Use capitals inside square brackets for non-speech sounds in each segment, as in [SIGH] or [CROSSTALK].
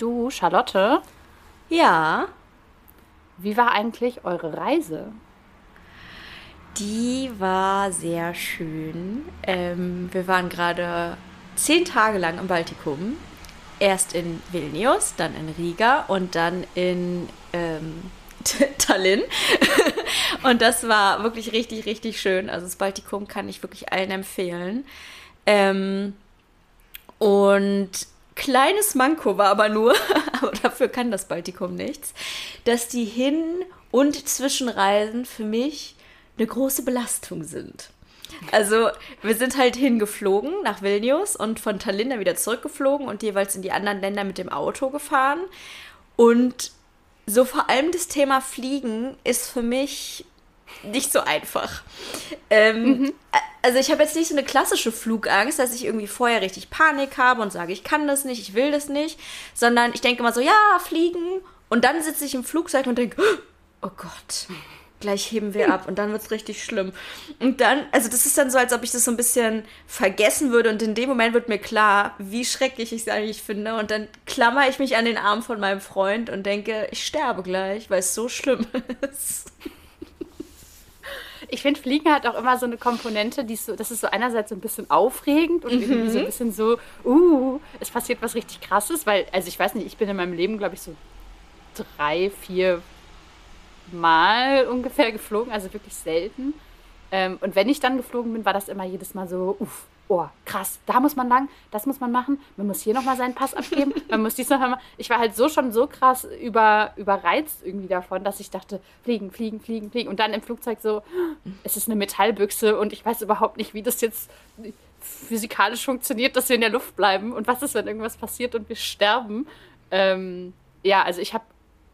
Du, Charlotte? Ja. Wie war eigentlich eure Reise? Die war sehr schön. Ähm, wir waren gerade zehn Tage lang im Baltikum. Erst in Vilnius, dann in Riga und dann in ähm, [LAUGHS] Tallinn. [LAUGHS] und das war wirklich richtig, richtig schön. Also das Baltikum kann ich wirklich allen empfehlen. Ähm, und kleines Manko war aber nur, [LAUGHS] aber dafür kann das Baltikum nichts, dass die Hin- und Zwischenreisen für mich eine große Belastung sind. Also wir sind halt hingeflogen nach Vilnius und von Tallinn wieder zurückgeflogen und jeweils in die anderen Länder mit dem Auto gefahren. Und so vor allem das Thema Fliegen ist für mich nicht so einfach. Ähm, mhm. Also ich habe jetzt nicht so eine klassische Flugangst, dass ich irgendwie vorher richtig Panik habe und sage, ich kann das nicht, ich will das nicht, sondern ich denke immer so, ja, fliegen und dann sitze ich im Flugzeug und denke, oh Gott, gleich heben wir ab und dann wird es richtig schlimm. Und dann, also das ist dann so, als ob ich das so ein bisschen vergessen würde und in dem Moment wird mir klar, wie schrecklich ich es eigentlich finde und dann klammer ich mich an den Arm von meinem Freund und denke, ich sterbe gleich, weil es so schlimm [LAUGHS] ist. Ich finde, Fliegen hat auch immer so eine Komponente, die so, das ist so einerseits so ein bisschen aufregend und mhm. irgendwie so ein bisschen so, uh, es passiert was richtig krasses, weil, also ich weiß nicht, ich bin in meinem Leben, glaube ich, so drei, vier Mal ungefähr geflogen, also wirklich selten. Ähm, und wenn ich dann geflogen bin, war das immer jedes Mal so, uff, oh, krass, da muss man lang, das muss man machen, man muss hier nochmal seinen Pass abgeben, [LAUGHS] man muss dies nochmal machen. Ich war halt so schon so krass über, überreizt irgendwie davon, dass ich dachte, fliegen, fliegen, fliegen, fliegen. Und dann im Flugzeug so, es ist eine Metallbüchse und ich weiß überhaupt nicht, wie das jetzt physikalisch funktioniert, dass wir in der Luft bleiben und was ist, wenn irgendwas passiert und wir sterben. Ähm, ja, also ich habe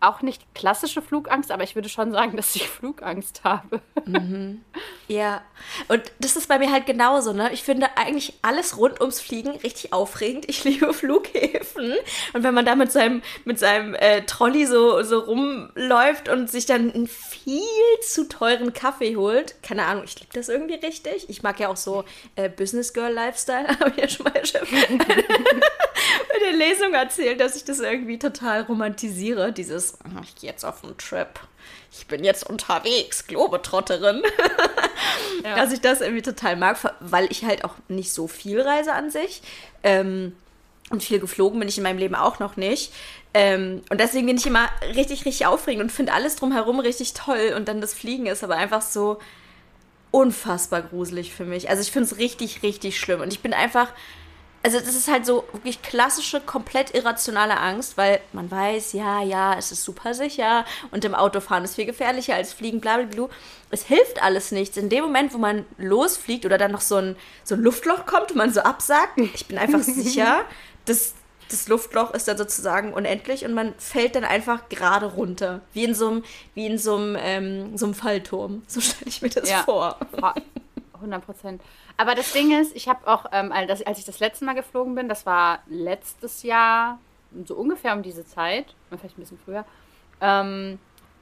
auch nicht klassische Flugangst, aber ich würde schon sagen, [LAUGHS] dass ich Flugangst habe. Mhm. Ja, und das ist bei mir halt genauso. Ne? Ich finde eigentlich alles rund ums Fliegen richtig aufregend. Ich liebe [LAUGHS] Flughäfen. Und wenn man da mit seinem, mit seinem äh, Trolley so, so rumläuft und sich dann einen viel zu teuren Kaffee holt, keine Ahnung, ich liebe das irgendwie richtig. Ich mag ja auch so äh, Business Girl Lifestyle, [LAUGHS] habe ich ja schon mal bei der Lesung erzählt, dass ich das irgendwie total romantisiere. Dieses, ich gehe jetzt auf einen Trip ich bin jetzt unterwegs, Globetrotterin. ja. Dass ich das irgendwie total mag, weil ich halt auch nicht so viel reise an sich. Ähm, und viel geflogen bin ich in meinem Leben auch noch nicht. Ähm, und deswegen bin ich immer richtig, richtig aufregend und finde alles drumherum richtig toll. Und dann das Fliegen ist aber einfach so unfassbar gruselig für mich. Also ich finde es richtig, richtig schlimm. Und ich bin einfach also das ist halt so wirklich klassische, komplett irrationale Angst, weil man weiß, ja, ja, es ist super sicher und im Autofahren ist viel gefährlicher als Fliegen, bla, bla, bla. Es hilft alles nichts. In dem Moment, wo man losfliegt oder dann noch so ein, so ein Luftloch kommt und man so absagt, ich bin einfach [LAUGHS] sicher, dass das Luftloch ist dann sozusagen unendlich und man fällt dann einfach gerade runter. Wie in so einem, wie in so einem, ähm, so einem Fallturm. So stelle ich mir das ja. vor. 100 Prozent. Aber das Ding ist, ich habe auch, ähm, als ich das letzte Mal geflogen bin, das war letztes Jahr, so ungefähr um diese Zeit, vielleicht ein bisschen früher. Ähm,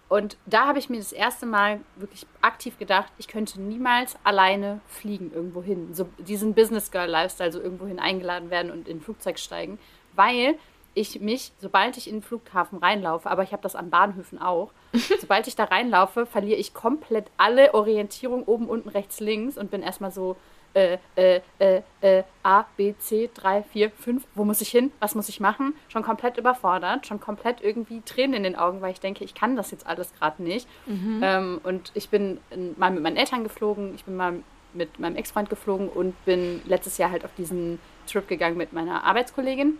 und da habe ich mir das erste Mal wirklich aktiv gedacht, ich könnte niemals alleine fliegen irgendwo hin. So diesen Business Girl Lifestyle, so irgendwo hin eingeladen werden und in ein Flugzeug steigen, weil ich mich, sobald ich in den Flughafen reinlaufe, aber ich habe das an Bahnhöfen auch, [LAUGHS] sobald ich da reinlaufe, verliere ich komplett alle Orientierung oben, unten, rechts, links und bin erstmal so, äh, äh, äh, äh, A, B, C, 3, 4, 5, wo muss ich hin? Was muss ich machen? Schon komplett überfordert, schon komplett irgendwie Tränen in den Augen, weil ich denke, ich kann das jetzt alles gerade nicht. Mhm. Ähm, und ich bin mal mit meinen Eltern geflogen, ich bin mal mit meinem Ex-Freund geflogen und bin letztes Jahr halt auf diesen Trip gegangen mit meiner Arbeitskollegin.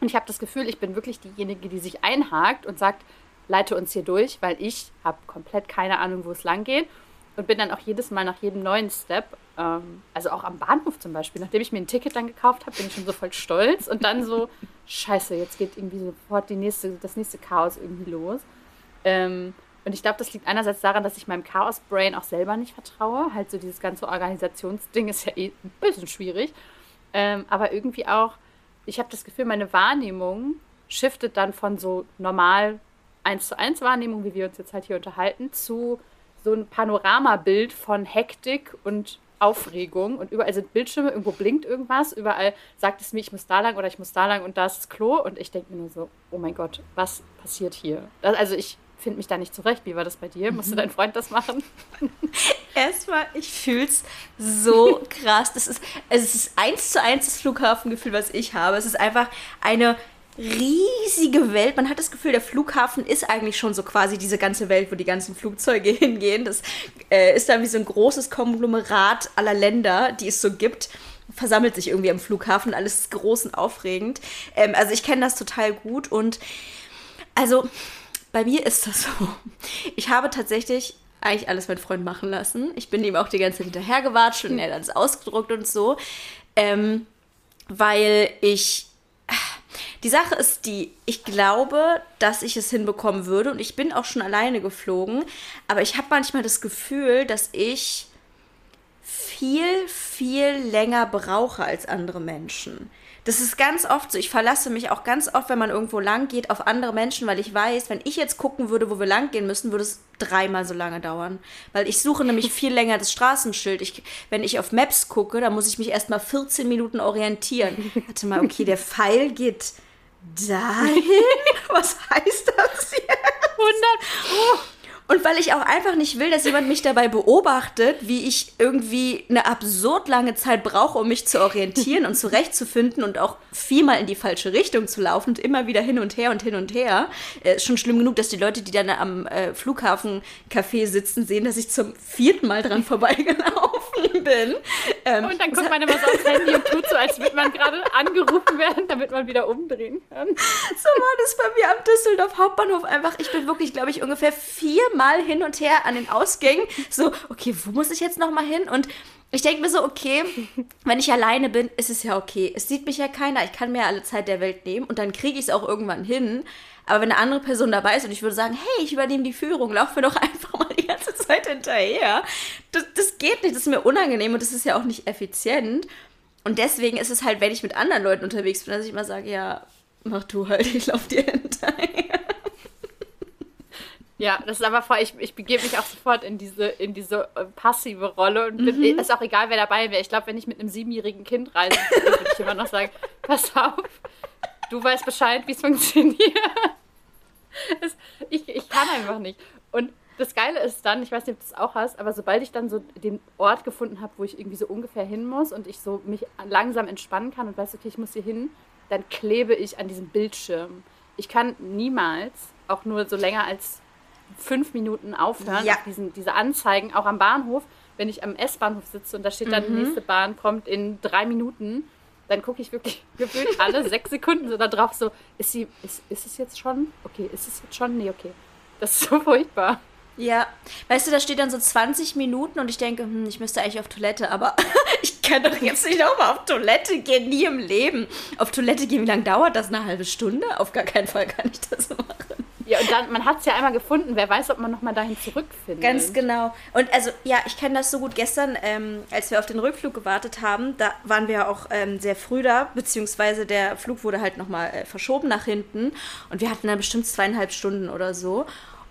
Und ich habe das Gefühl, ich bin wirklich diejenige, die sich einhakt und sagt, leite uns hier durch, weil ich habe komplett keine Ahnung, wo es lang geht und bin dann auch jedes Mal nach jedem neuen Step, ähm, also auch am Bahnhof zum Beispiel, nachdem ich mir ein Ticket dann gekauft habe, bin ich schon so voll stolz und dann so, [LAUGHS] scheiße, jetzt geht irgendwie sofort die nächste, das nächste Chaos irgendwie los. Ähm, und ich glaube, das liegt einerseits daran, dass ich meinem Chaos-Brain auch selber nicht vertraue. Halt so dieses ganze Organisationsding ist ja eh ein bisschen schwierig. Ähm, aber irgendwie auch, ich habe das Gefühl, meine Wahrnehmung shiftet dann von so normal 1 zu 1 Wahrnehmung, wie wir uns jetzt halt hier unterhalten, zu so ein Panoramabild von Hektik und Aufregung und überall sind Bildschirme, irgendwo blinkt irgendwas, überall sagt es mir, ich muss da lang oder ich muss da lang und da ist das Klo und ich denke mir nur so, oh mein Gott, was passiert hier? Also ich finde mich da nicht zurecht. Wie war das bei dir? Musste dein Freund das machen? [LAUGHS] Erstmal, ich fühle es so krass. Das ist, es ist eins zu eins das Flughafengefühl, was ich habe. Es ist einfach eine riesige Welt. Man hat das Gefühl, der Flughafen ist eigentlich schon so quasi diese ganze Welt, wo die ganzen Flugzeuge [LAUGHS] hingehen. Das äh, ist dann wie so ein großes Konglomerat aller Länder, die es so gibt. Versammelt sich irgendwie am Flughafen. Alles ist groß und aufregend. Ähm, also ich kenne das total gut und also bei mir ist das [LAUGHS] so. Ich habe tatsächlich eigentlich alles mein Freund machen lassen. Ich bin ihm auch die ganze Zeit hinterhergewatscht und er hat alles ausgedruckt und so. Ähm, weil ich. Die Sache ist die, ich glaube, dass ich es hinbekommen würde und ich bin auch schon alleine geflogen, aber ich habe manchmal das Gefühl, dass ich viel, viel länger brauche als andere Menschen. Das ist ganz oft so. Ich verlasse mich auch ganz oft, wenn man irgendwo lang geht, auf andere Menschen, weil ich weiß, wenn ich jetzt gucken würde, wo wir lang gehen müssen, würde es dreimal so lange dauern. Weil ich suche nämlich [LAUGHS] viel länger das Straßenschild. Ich, wenn ich auf Maps gucke, dann muss ich mich erst mal 14 Minuten orientieren. Warte mal, okay, der Pfeil geht dahin? [LAUGHS] Was heißt das jetzt? 100 Pro. Und weil ich auch einfach nicht will, dass jemand mich dabei beobachtet, wie ich irgendwie eine absurd lange Zeit brauche, um mich zu orientieren und zurechtzufinden und auch viermal in die falsche Richtung zu laufen und immer wieder hin und her und hin und her. Äh, ist schon schlimm genug, dass die Leute, die dann am äh, Flughafencafé sitzen, sehen, dass ich zum vierten Mal dran vorbeigelaufen [LAUGHS] bin. Ähm, und dann guckt man immer so aufs Handy und tut so, als würde man gerade angerufen werden, damit man wieder umdrehen kann. So war das bei mir am Düsseldorf Hauptbahnhof einfach. Ich bin wirklich, glaube ich, ungefähr vier mal hin und her an den Ausgängen. So, okay, wo muss ich jetzt nochmal hin? Und ich denke mir so, okay, wenn ich alleine bin, ist es ja okay. Es sieht mich ja keiner. Ich kann mir alle Zeit der Welt nehmen und dann kriege ich es auch irgendwann hin. Aber wenn eine andere Person dabei ist und ich würde sagen, hey, ich übernehme die Führung, lauf mir doch [LAUGHS] einfach mal die ganze Zeit hinterher. Das, das geht nicht, das ist mir unangenehm und das ist ja auch nicht effizient. Und deswegen ist es halt, wenn ich mit anderen Leuten unterwegs bin, dass ich immer sage, ja, mach du halt, [LAUGHS] ich lauf dir hinterher. Ja, das ist aber vor, ich, ich begebe mich auch sofort in diese, in diese äh, passive Rolle und bin, mhm. ist auch egal, wer dabei wäre. Ich glaube, wenn ich mit einem siebenjährigen Kind reise, würde ich immer noch sagen, [LAUGHS] pass auf, du weißt Bescheid, wie [LAUGHS] es funktioniert. Das, ich, ich kann einfach nicht. Und das Geile ist dann, ich weiß nicht, ob du das auch hast, aber sobald ich dann so den Ort gefunden habe, wo ich irgendwie so ungefähr hin muss und ich so mich langsam entspannen kann und weiß, okay, ich muss hier hin, dann klebe ich an diesem Bildschirm. Ich kann niemals, auch nur so länger als fünf Minuten aufhören, ja. auf diesen, diese Anzeigen, auch am Bahnhof. Wenn ich am S-Bahnhof sitze und da steht dann, mhm. die nächste Bahn kommt in drei Minuten, dann gucke ich wirklich [LAUGHS] gefühlt alle sechs Sekunden so da drauf, so, ist sie, ist, ist es jetzt schon? Okay, ist es jetzt schon? Nee, okay. Das ist so [LAUGHS] furchtbar. Ja, weißt du, da steht dann so 20 Minuten und ich denke, hm, ich müsste eigentlich auf Toilette, aber [LAUGHS] ich kann doch jetzt nicht nochmal auf Toilette gehen, nie im Leben. Auf Toilette gehen, wie lange dauert das? Eine halbe Stunde? Auf gar keinen Fall kann ich das machen. Ja, und dann, man hat es ja einmal gefunden. Wer weiß, ob man nochmal dahin zurückfindet. Ganz genau. Und also, ja, ich kenne das so gut. Gestern, ähm, als wir auf den Rückflug gewartet haben, da waren wir auch ähm, sehr früh da, beziehungsweise der Flug wurde halt nochmal äh, verschoben nach hinten. Und wir hatten dann bestimmt zweieinhalb Stunden oder so.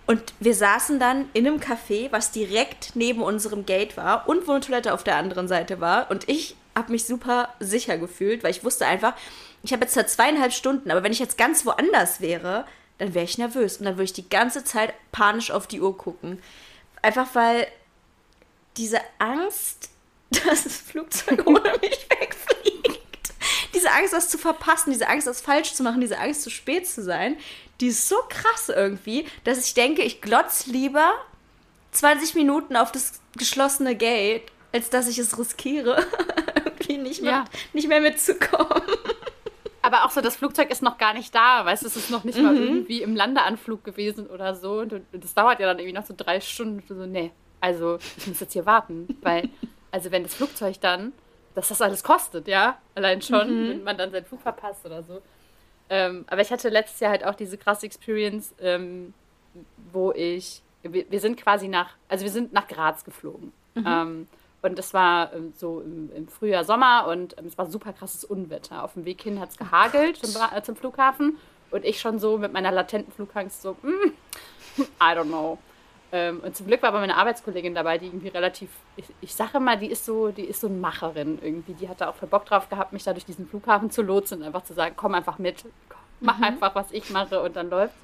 Und wir saßen dann in einem Café, was direkt neben unserem Gate war und wo eine Toilette auf der anderen Seite war. Und ich habe mich super sicher gefühlt, weil ich wusste einfach, ich habe jetzt da zweieinhalb Stunden, aber wenn ich jetzt ganz woanders wäre, dann wäre ich nervös und dann würde ich die ganze Zeit panisch auf die Uhr gucken. Einfach weil diese Angst, [LAUGHS] dass das Flugzeug [LAUGHS] ohne mich wegfliegt, diese Angst, was zu verpassen, diese Angst, was falsch zu machen, diese Angst, zu spät zu sein, die ist so krass irgendwie, dass ich denke, ich glotz lieber 20 Minuten auf das geschlossene Gate, als dass ich es riskiere, [LAUGHS] irgendwie nicht mehr, ja. nicht mehr mitzukommen. Aber auch so, das Flugzeug ist noch gar nicht da, weißt du, es ist noch nicht mhm. mal irgendwie im Landeanflug gewesen oder so. Und das dauert ja dann irgendwie noch so drei Stunden. Und so, nee, also ich muss jetzt hier warten, weil, [LAUGHS] also wenn das Flugzeug dann, dass das alles kostet, ja, allein schon, mhm. wenn man dann seinen Flug verpasst oder so. Ähm, aber ich hatte letztes Jahr halt auch diese krasse Experience, ähm, wo ich, wir, wir, sind quasi nach, also wir sind nach Graz geflogen. Mhm. Ähm, und es war ähm, so im, im, Frühjahr, Sommer und ähm, es war super krasses Unwetter. Auf dem Weg hin hat es gehagelt zum, äh, zum, Flughafen und ich schon so mit meiner latenten Flugangst so, mm, I don't know. Ähm, und zum Glück war aber meine Arbeitskollegin dabei, die irgendwie relativ, ich, ich sage mal, die ist so, die ist so eine Macherin irgendwie. Die hatte auch voll Bock drauf gehabt, mich da durch diesen Flughafen zu lotsen und einfach zu sagen, komm einfach mit, komm, mach mhm. einfach, was ich mache und dann läuft's.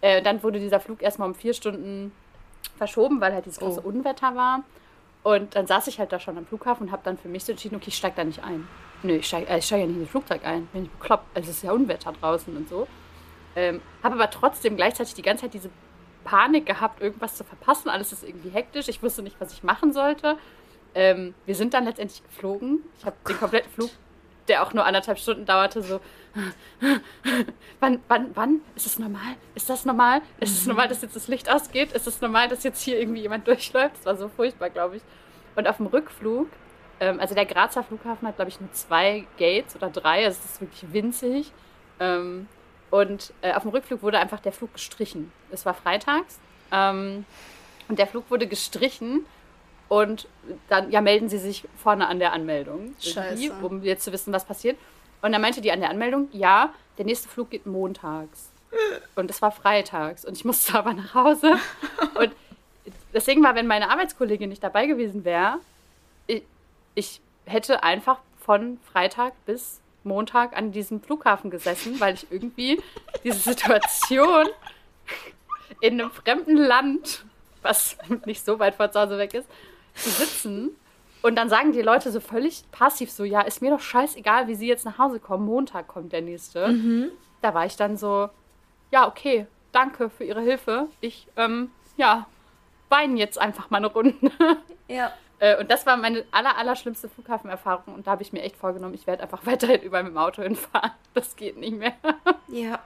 Äh, dann wurde dieser Flug erstmal um vier Stunden verschoben, weil halt dieses große oh. Unwetter war. Und dann saß ich halt da schon am Flughafen und habe dann für mich so entschieden, okay, ich steige da nicht ein. Nö, ich steige äh, steig ja nicht in das Flugzeug ein, wenn ich bekloppt. Also es ist ja Unwetter draußen und so. Ähm, habe aber trotzdem gleichzeitig die ganze Zeit diese Panik gehabt, irgendwas zu verpassen. Alles ist irgendwie hektisch. Ich wusste nicht, was ich machen sollte. Ähm, wir sind dann letztendlich geflogen. Ich habe den kompletten Flug, der auch nur anderthalb Stunden dauerte, so. wann, wann, wann? Ist es normal? Ist das normal? Ist es normal, dass jetzt das Licht ausgeht? Ist es normal, dass jetzt hier irgendwie jemand [LAUGHS] durchläuft? Das war so furchtbar, glaube ich. Und auf dem Rückflug, ähm, also der Grazer Flughafen hat, glaube ich, nur zwei Gates oder drei. Also es ist wirklich winzig. Ähm, und äh, auf dem Rückflug wurde einfach der Flug gestrichen. Es war freitags. Ähm, und der Flug wurde gestrichen. Und dann, ja, melden Sie sich vorne an der Anmeldung. Scheiße. Um jetzt zu wissen, was passiert. Und dann meinte die an der Anmeldung, ja, der nächste Flug geht montags. Und es war freitags. Und ich musste [LAUGHS] aber nach Hause. Und deswegen war, wenn meine Arbeitskollegin nicht dabei gewesen wäre, ich, ich hätte einfach von Freitag bis Montag an diesem Flughafen gesessen, weil ich irgendwie diese Situation in einem fremden Land, was nicht so weit von zu Hause weg ist, zu sitzen. Und dann sagen die Leute so völlig passiv so, ja, ist mir doch scheißegal, wie sie jetzt nach Hause kommen. Montag kommt der nächste. Mhm. Da war ich dann so, ja, okay, danke für Ihre Hilfe. Ich, ähm, ja, weine jetzt einfach mal eine Runde. [LAUGHS] Ja. Äh, und das war meine aller, aller schlimmste Flughafenerfahrung. Und da habe ich mir echt vorgenommen, ich werde einfach [LAUGHS] weiterhin überall mit dem Auto hinfahren. Das geht nicht mehr. [LAUGHS] Ja.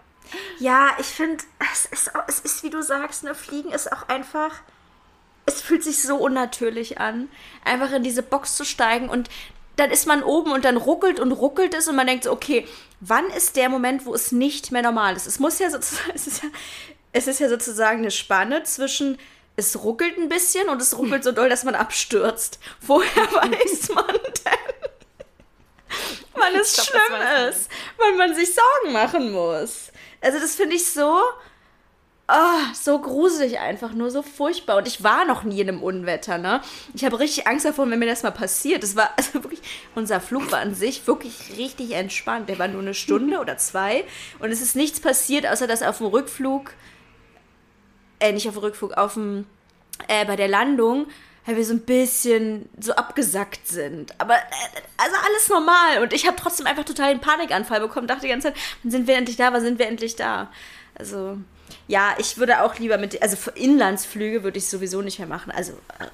Ja, ich finde, es ist, es ist, wie du sagst, ne, Fliegen ist auch einfach. Es fühlt sich so unnatürlich an, einfach in diese Box zu steigen und dann ist man oben und dann ruckelt und ruckelt es und man denkt so, okay, wann ist der Moment, wo es nicht mehr normal ist? Es muss ja sozusagen, [LAUGHS] es ist ja, es ist ja sozusagen eine Spanne zwischen es ruckelt ein bisschen und es ruckelt so doll, dass man abstürzt. [LAUGHS] Woher [LAUGHS] weiß man denn, wann es glaub, schlimm ist, wann man sich Sorgen machen muss? Also das finde ich so, oh, so gruselig einfach, nur so furchtbar. Und ich war noch nie in einem Unwetter, ne? Ich habe richtig Angst davor, wenn mir das mal passiert. Das war, also wirklich, unser Flug war an sich wirklich richtig entspannt. Der war nur eine Stunde oder zwei. Und es ist nichts passiert, außer dass auf dem Rückflug äh, nicht auf dem Rückflug, auf dem, äh, bei der Landung, weil wir so ein bisschen so abgesackt sind. Aber, äh, also alles normal. Und ich habe trotzdem einfach total den Panikanfall bekommen, dachte die ganze Zeit, sind wir endlich da, wann sind wir endlich da? Also, ja, ich würde auch lieber mit, also für Inlandsflüge würde ich sowieso nicht mehr machen. Also, äh,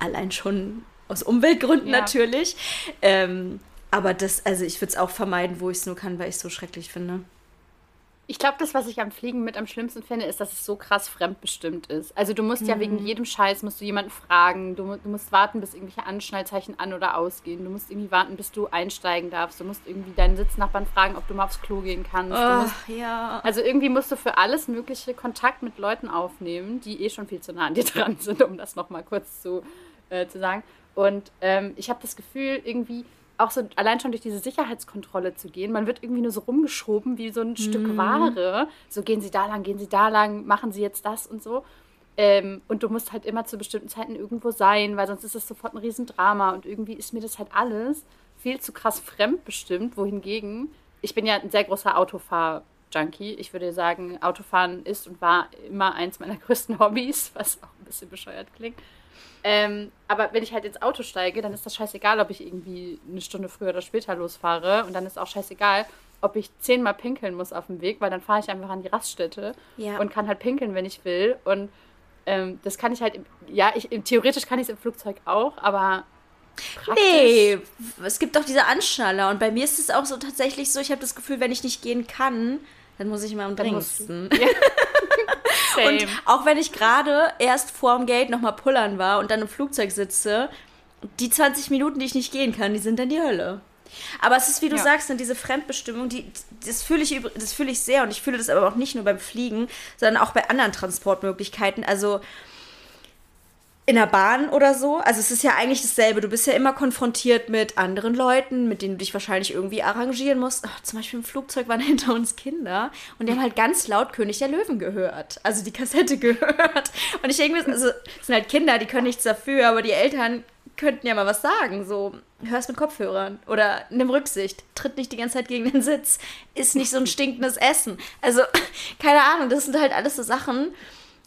allein schon aus Umweltgründen ja. natürlich. Ähm, aber das, also ich würde es auch vermeiden, wo ich es nur kann, weil ich es so schrecklich finde. Ich glaube, das, was ich am Fliegen mit am schlimmsten finde, ist, dass es so krass fremdbestimmt ist. Also du musst mhm. ja wegen mhm. jedem Scheiß, musst du jemanden fragen, du, du, musst warten, bis irgendwelche Anschnallzeichen an- oder ausgehen, du musst irgendwie warten, bis du einsteigen darfst, du musst irgendwie deinen Sitznachbarn fragen, ob du mal aufs Klo gehen kannst. Oh, musst, ja. Also irgendwie musst du für alles mögliche Kontakt mit Leuten aufnehmen, die eh schon viel zu nah an dir [LAUGHS] dran sind, um das nochmal kurz zu, äh, zu sagen. Und ähm, ich habe das Gefühl, irgendwie auch so allein schon durch diese Sicherheitskontrolle zu gehen. Man wird irgendwie nur so rumgeschoben wie so ein mhm. Stück Ware. So gehen Sie da lang, gehen Sie da lang, machen Sie jetzt das und so. Ähm, und du musst halt immer zu bestimmten Zeiten irgendwo sein, weil sonst ist es sofort ein Riesendrama. Und irgendwie ist mir das halt alles viel zu krass fremdbestimmt. Wohingegen, ich bin ja ein sehr großer Autofahr-Junkie. Ich würde sagen, Autofahren ist und war immer eins meiner [LAUGHS] größten Hobbys, was auch ein bisschen bescheuert klingt. Ähm, aber wenn ich halt ins Auto steige, dann ist das scheißegal, ob ich irgendwie eine Stunde früher oder später losfahre. Und dann ist auch scheißegal, ob ich zehnmal pinkeln muss auf dem Weg, weil dann fahre ich einfach an die Raststätte ja. und kann halt pinkeln, wenn ich will. Und ähm, das kann ich halt, im, ja, ich, theoretisch kann ich es im Flugzeug auch, aber Praktisch. Nee, es gibt doch diese Anschnaller und bei mir ist es auch so tatsächlich so, ich habe das Gefühl, wenn ich nicht gehen kann, dann muss ich mal am dringendsten. Ja. [LAUGHS] und auch wenn ich gerade erst vorm Gate nochmal pullern war und dann im Flugzeug sitze, die 20 Minuten, die ich nicht gehen kann, die sind dann die Hölle. Aber es ist, wie du ja. sagst, dann diese Fremdbestimmung, die, das fühle ich, das fühle ich sehr und ich fühle das aber auch nicht nur beim Fliegen, sondern auch bei anderen Transportmöglichkeiten. Also in der Bahn oder so. Also es ist ja eigentlich dasselbe. Du bist ja immer konfrontiert mit anderen Leuten, mit denen du dich wahrscheinlich irgendwie arrangieren musst. Ach, zum Beispiel im Flugzeug waren [LAUGHS] hinter uns Kinder und die haben halt ganz laut König der Löwen gehört. Also die Kassette [LAUGHS] gehört. Und ich denke, also es sind halt Kinder, die können nichts dafür, aber die Eltern könnten ja mal was sagen. So, hörst mit Kopfhörern oder nimm Rücksicht, tritt nicht die ganze Zeit gegen den Sitz, isst nicht so ein stinkendes Essen. Also, [LAUGHS] keine Ahnung, das sind halt alles so Sachen,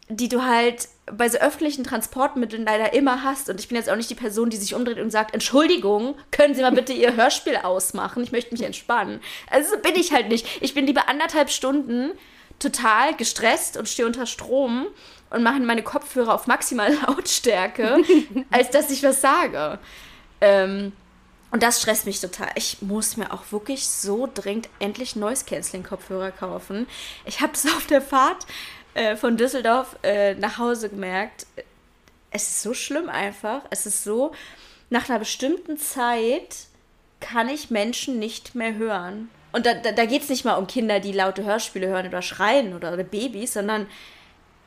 die du halt bei so öffentlichen Transportmitteln leider immer hast. Und ich bin jetzt auch nicht die Person, die sich umdreht und sagt, Entschuldigung, können Sie mal bitte Ihr Hörspiel ausmachen? Ich möchte mich entspannen. Also so bin ich halt nicht. Ich bin lieber anderthalb Stunden total gestresst und stehe unter Strom und mache meine Kopfhörer auf maximale [LAUGHS] Lautstärke, als dass ich was sage. Ähm, und das stresst mich total. Ich muss mir auch wirklich so dringend endlich Noise-Canceling-Kopfhörer kaufen. Ich habe das [LAUGHS] auf der Fahrt äh, von Düsseldorf äh, nach Hause gemerkt. Es ist so schlimm einfach. Es ist so, nach einer bestimmten Zeit kann ich Menschen nicht mehr hören. Und da, da, da geht es nicht mal um Kinder, die laute Hörspiele hören oder schreien oder, oder Babys, sondern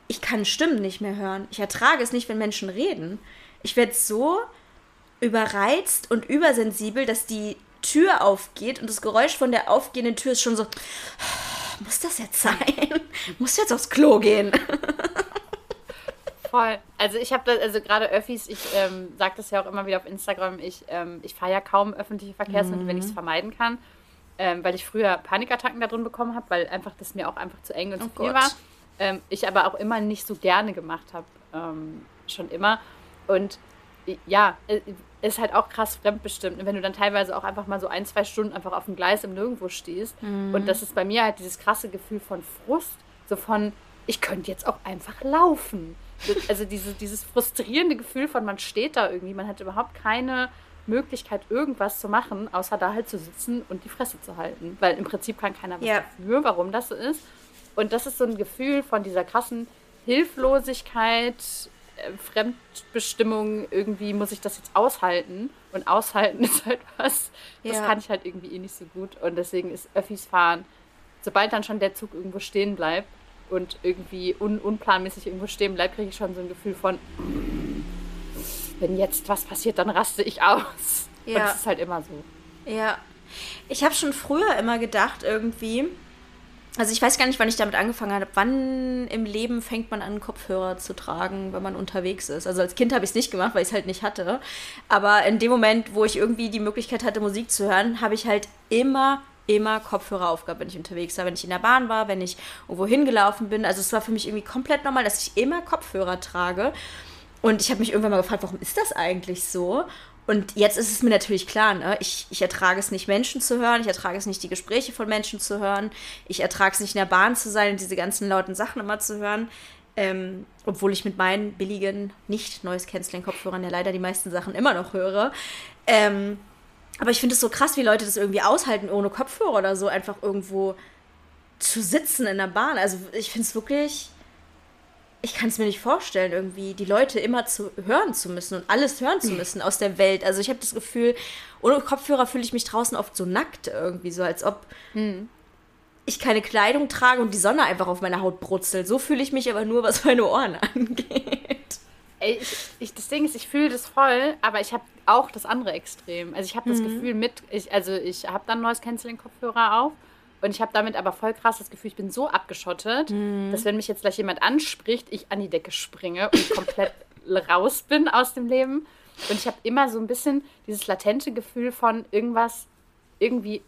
ich kann Stimmen nicht mehr hören. Ich ertrage es nicht, wenn Menschen reden. Ich werde so überreizt und übersensibel, dass die Tür aufgeht und das Geräusch von der aufgehenden Tür ist schon so muss das jetzt sein? [LAUGHS] muss jetzt aufs Klo gehen? Voll. Also ich habe das, also gerade Öffis, ich ähm, sage das ja auch immer wieder auf Instagram, ich, ähm, ich fahre ja kaum öffentliche Verkehrsmittel, mhm. wenn ich es vermeiden kann. Ähm, weil ich früher Panikattacken da drin bekommen habe, weil einfach das mir auch einfach zu eng und oh zu viel Gott. war. Ähm, ich aber auch immer nicht so gerne gemacht habe. Ähm, schon immer. Und ja, äh, ist halt auch krass fremdbestimmt. wenn du dann teilweise auch einfach mal so ein, zwei Stunden einfach auf dem Gleis im Nirgendwo stehst. Mhm. Und das ist bei mir halt dieses krasse Gefühl von Frust, so von, ich könnte jetzt auch einfach laufen. [LAUGHS] Also diese, dieses frustrierende Gefühl von, man steht da irgendwie, man hat überhaupt keine Möglichkeit, irgendwas zu machen, außer da halt zu sitzen und die Fresse zu halten. Weil im Prinzip kann keiner was ja. dafür, warum das so ist. Und das ist so ein Gefühl von dieser krassen Hilflosigkeit, Fremdbestimmung, irgendwie muss ich das jetzt aushalten. Und aushalten [LAUGHS] ist halt was, das ja. kann ich halt irgendwie eh nicht so gut. Und deswegen ist Öffis fahren, sobald dann schon der Zug irgendwo stehen bleibt und irgendwie un unplanmäßig irgendwo stehen bleibt, kriege ich schon so ein Gefühl von, wenn jetzt was passiert, dann raste ich aus. Ja. Und das ist halt immer so. Ja. Ich habe schon früher immer gedacht, irgendwie, also ich weiß gar nicht, wann ich damit angefangen habe. Wann im Leben fängt man an, Kopfhörer zu tragen, wenn man unterwegs ist? Also als Kind habe ich es nicht gemacht, weil ich es halt nicht hatte. Aber in dem Moment, wo ich irgendwie die Möglichkeit hatte, Musik zu hören, habe ich halt immer, immer Kopfhörer aufgehabt, wenn ich unterwegs war, wenn ich in der Bahn war, wenn ich irgendwo hingelaufen bin. Also es war für mich irgendwie komplett normal, dass ich immer Kopfhörer trage. Und ich habe mich irgendwann mal gefragt, warum ist das eigentlich so? Und jetzt ist es mir natürlich klar, ne? ich, ich ertrage es nicht, Menschen zu hören, ich ertrage es nicht, die Gespräche von Menschen zu hören, ich ertrage es nicht, in der Bahn zu sein und diese ganzen lauten Sachen immer zu hören. Ähm, obwohl ich mit meinen billigen, nicht Noise Canceling Kopfhörern ja leider die meisten Sachen immer noch höre. Ähm, aber ich finde es so krass, wie Leute das irgendwie aushalten, ohne Kopfhörer oder so einfach irgendwo zu sitzen in der Bahn. Also ich finde es wirklich ich kann es mir nicht vorstellen, irgendwie die Leute immer zu hören zu müssen und alles hören zu müssen aus der Welt. Also ich habe das Gefühl, ohne Kopfhörer fühle ich mich draußen oft so nackt irgendwie, so als ob hm. ich keine Kleidung trage und die Sonne einfach auf meiner Haut brutzelt. So fühle ich mich aber nur, was meine Ohren [LAUGHS] angeht. Ey, ich, ich, das Ding ist, ich fühle das voll, aber ich habe auch das andere Extrem. Also ich habe das mhm. Gefühl mit, ich, also ich habe dann Noise Canceling Kopfhörer auf und ich habe damit aber voll krass das Gefühl, ich bin so abgeschottet, mhm. dass wenn mich jetzt gleich jemand anspricht, ich an die Decke springe und komplett [LAUGHS] raus bin aus dem Leben. Und ich habe immer so ein bisschen dieses latente Gefühl von irgendwas irgendwie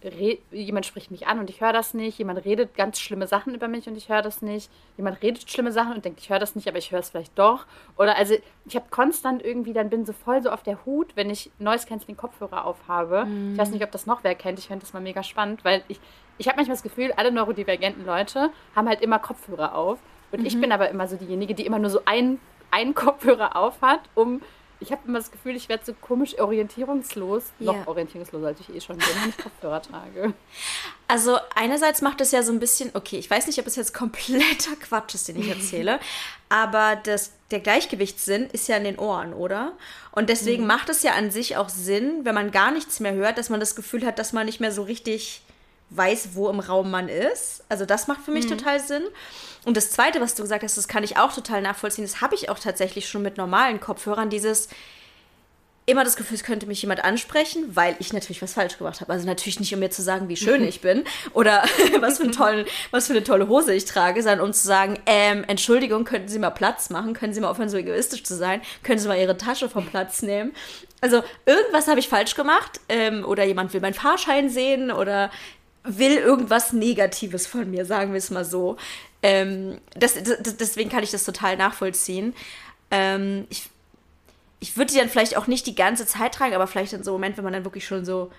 jemand spricht mich an und ich höre das nicht, jemand redet ganz schlimme Sachen über mich und ich höre das nicht, jemand redet schlimme Sachen und denkt, ich höre das nicht, aber ich höre es vielleicht doch. Oder also ich habe konstant irgendwie, dann bin so voll so auf der Hut, wenn ich Noise Canceling Kopfhörer aufhabe. Mhm. Ich weiß nicht, ob das noch wer kennt, ich fände das mal mega spannend, weil ich, ich habe manchmal das Gefühl, alle neurodivergenten Leute haben halt immer Kopfhörer auf und mhm. ich bin aber immer so diejenige, die immer nur so einen, einen Kopfhörer auf hat, um ich habe immer das Gefühl, ich werde so komisch orientierungslos. Ja. Noch orientierungslos, als ich eh schon bin, wenn ich Kopfhörer trage. [LAUGHS] Also einerseits macht es ja so ein bisschen, okay, ich weiß nicht, ob es jetzt kompletter Quatsch ist, den ich erzähle, [LAUGHS] aber das, der Gleichgewichtssinn ist ja in den Ohren, oder? Und deswegen mhm. macht es ja an sich auch Sinn, wenn man gar nichts mehr hört, dass man das Gefühl hat, dass man nicht mehr so richtig weiß, wo im Raum man ist. Also das macht für mich mhm. total Sinn. Und das Zweite, was du gesagt hast, das kann ich auch total nachvollziehen. Das habe ich auch tatsächlich schon mit normalen Kopfhörern. Dieses immer das Gefühl, es könnte mich jemand ansprechen, weil ich natürlich was falsch gemacht habe. Also natürlich nicht, um mir zu sagen, wie schön [LAUGHS] ich bin oder [LAUGHS] was für, tollen, was für eine tolle Hose ich trage, sondern um zu sagen, ähm, Entschuldigung, könnten Sie mal Platz machen? Können Sie mal aufhören, so egoistisch zu sein? Können Sie mal Ihre Tasche vom Platz nehmen? Also irgendwas habe ich falsch gemacht ähm, oder jemand will meinen Fahrschein sehen oder will irgendwas Negatives von mir, sagen wir es mal so. Ähm, das, das, deswegen kann ich das total nachvollziehen. Ähm, ich ich würde die dann vielleicht auch nicht die ganze Zeit tragen, aber vielleicht in so einem Moment, wenn man dann wirklich schon so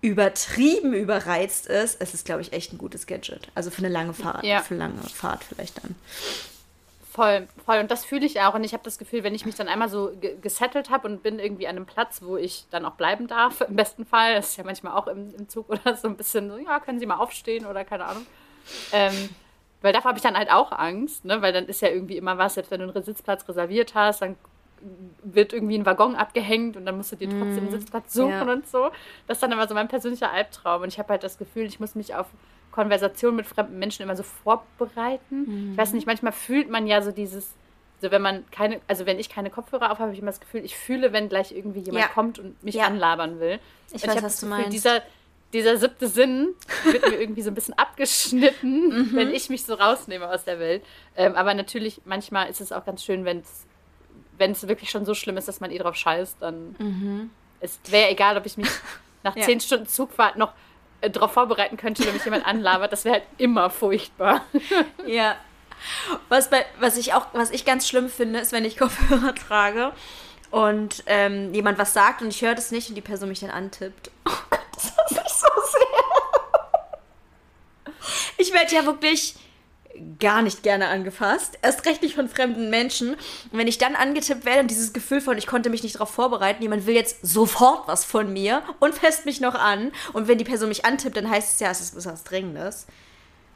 übertrieben überreizt ist, es ist, glaube ich, echt ein gutes Gadget. Also für eine lange Fahrt, ja. für eine lange Fahrt vielleicht dann. Voll, voll. Und das fühle ich auch. Und ich habe das Gefühl, wenn ich mich dann einmal so gesettelt habe und bin irgendwie an einem Platz, wo ich dann auch bleiben darf, im besten Fall, das ist ja manchmal auch im, im Zug oder so ein bisschen so, ja, können Sie mal aufstehen oder keine Ahnung. Ähm, weil davor habe ich dann halt auch Angst, ne? weil dann ist ja irgendwie immer was, selbst wenn du einen Sitzplatz reserviert hast, dann wird irgendwie ein Waggon abgehängt und dann musst du dir trotzdem einen mhm. Sitzplatz suchen ja. und so. Das ist dann immer so mein persönlicher Albtraum. Und ich habe halt das Gefühl, ich muss mich auf Konversationen mit fremden Menschen immer so vorbereiten. Mhm. Ich weiß nicht, manchmal fühlt man ja so dieses, so wenn man keine, also wenn ich keine Kopfhörer auf habe, habe ich immer das Gefühl, ich fühle, wenn gleich irgendwie jemand ja. kommt und mich ja. anlabern will. Ich und weiß, ich was du meinst. Dieser, dieser siebte Sinn wird mir irgendwie so ein bisschen abgeschnitten, [LAUGHS] mhm. wenn ich mich so rausnehme aus der Welt. Ähm, aber natürlich, manchmal ist es auch ganz schön, wenn es wenn es wirklich schon so schlimm ist, dass man eh drauf scheißt, dann mhm. es wäre egal, ob ich mich [LAUGHS] nach zehn Stunden Zugfahrt noch darauf vorbereiten könnte, wenn mich jemand anlabert. Das wäre halt immer furchtbar. ja. Was, bei, was, ich auch, was ich ganz schlimm finde, ist, wenn ich Kopfhörer trage und ähm, jemand was sagt und ich höre das nicht und die Person mich dann antippt. Oh Gott, das hasse ich so sehr. Ich werde ja wirklich gar nicht gerne angefasst. Erst recht nicht von fremden Menschen. Und wenn ich dann angetippt werde und dieses Gefühl von, ich konnte mich nicht darauf vorbereiten, jemand will jetzt sofort was von mir und fässt mich noch an. Und wenn die Person mich antippt, dann heißt es ja, es ist was Dringendes.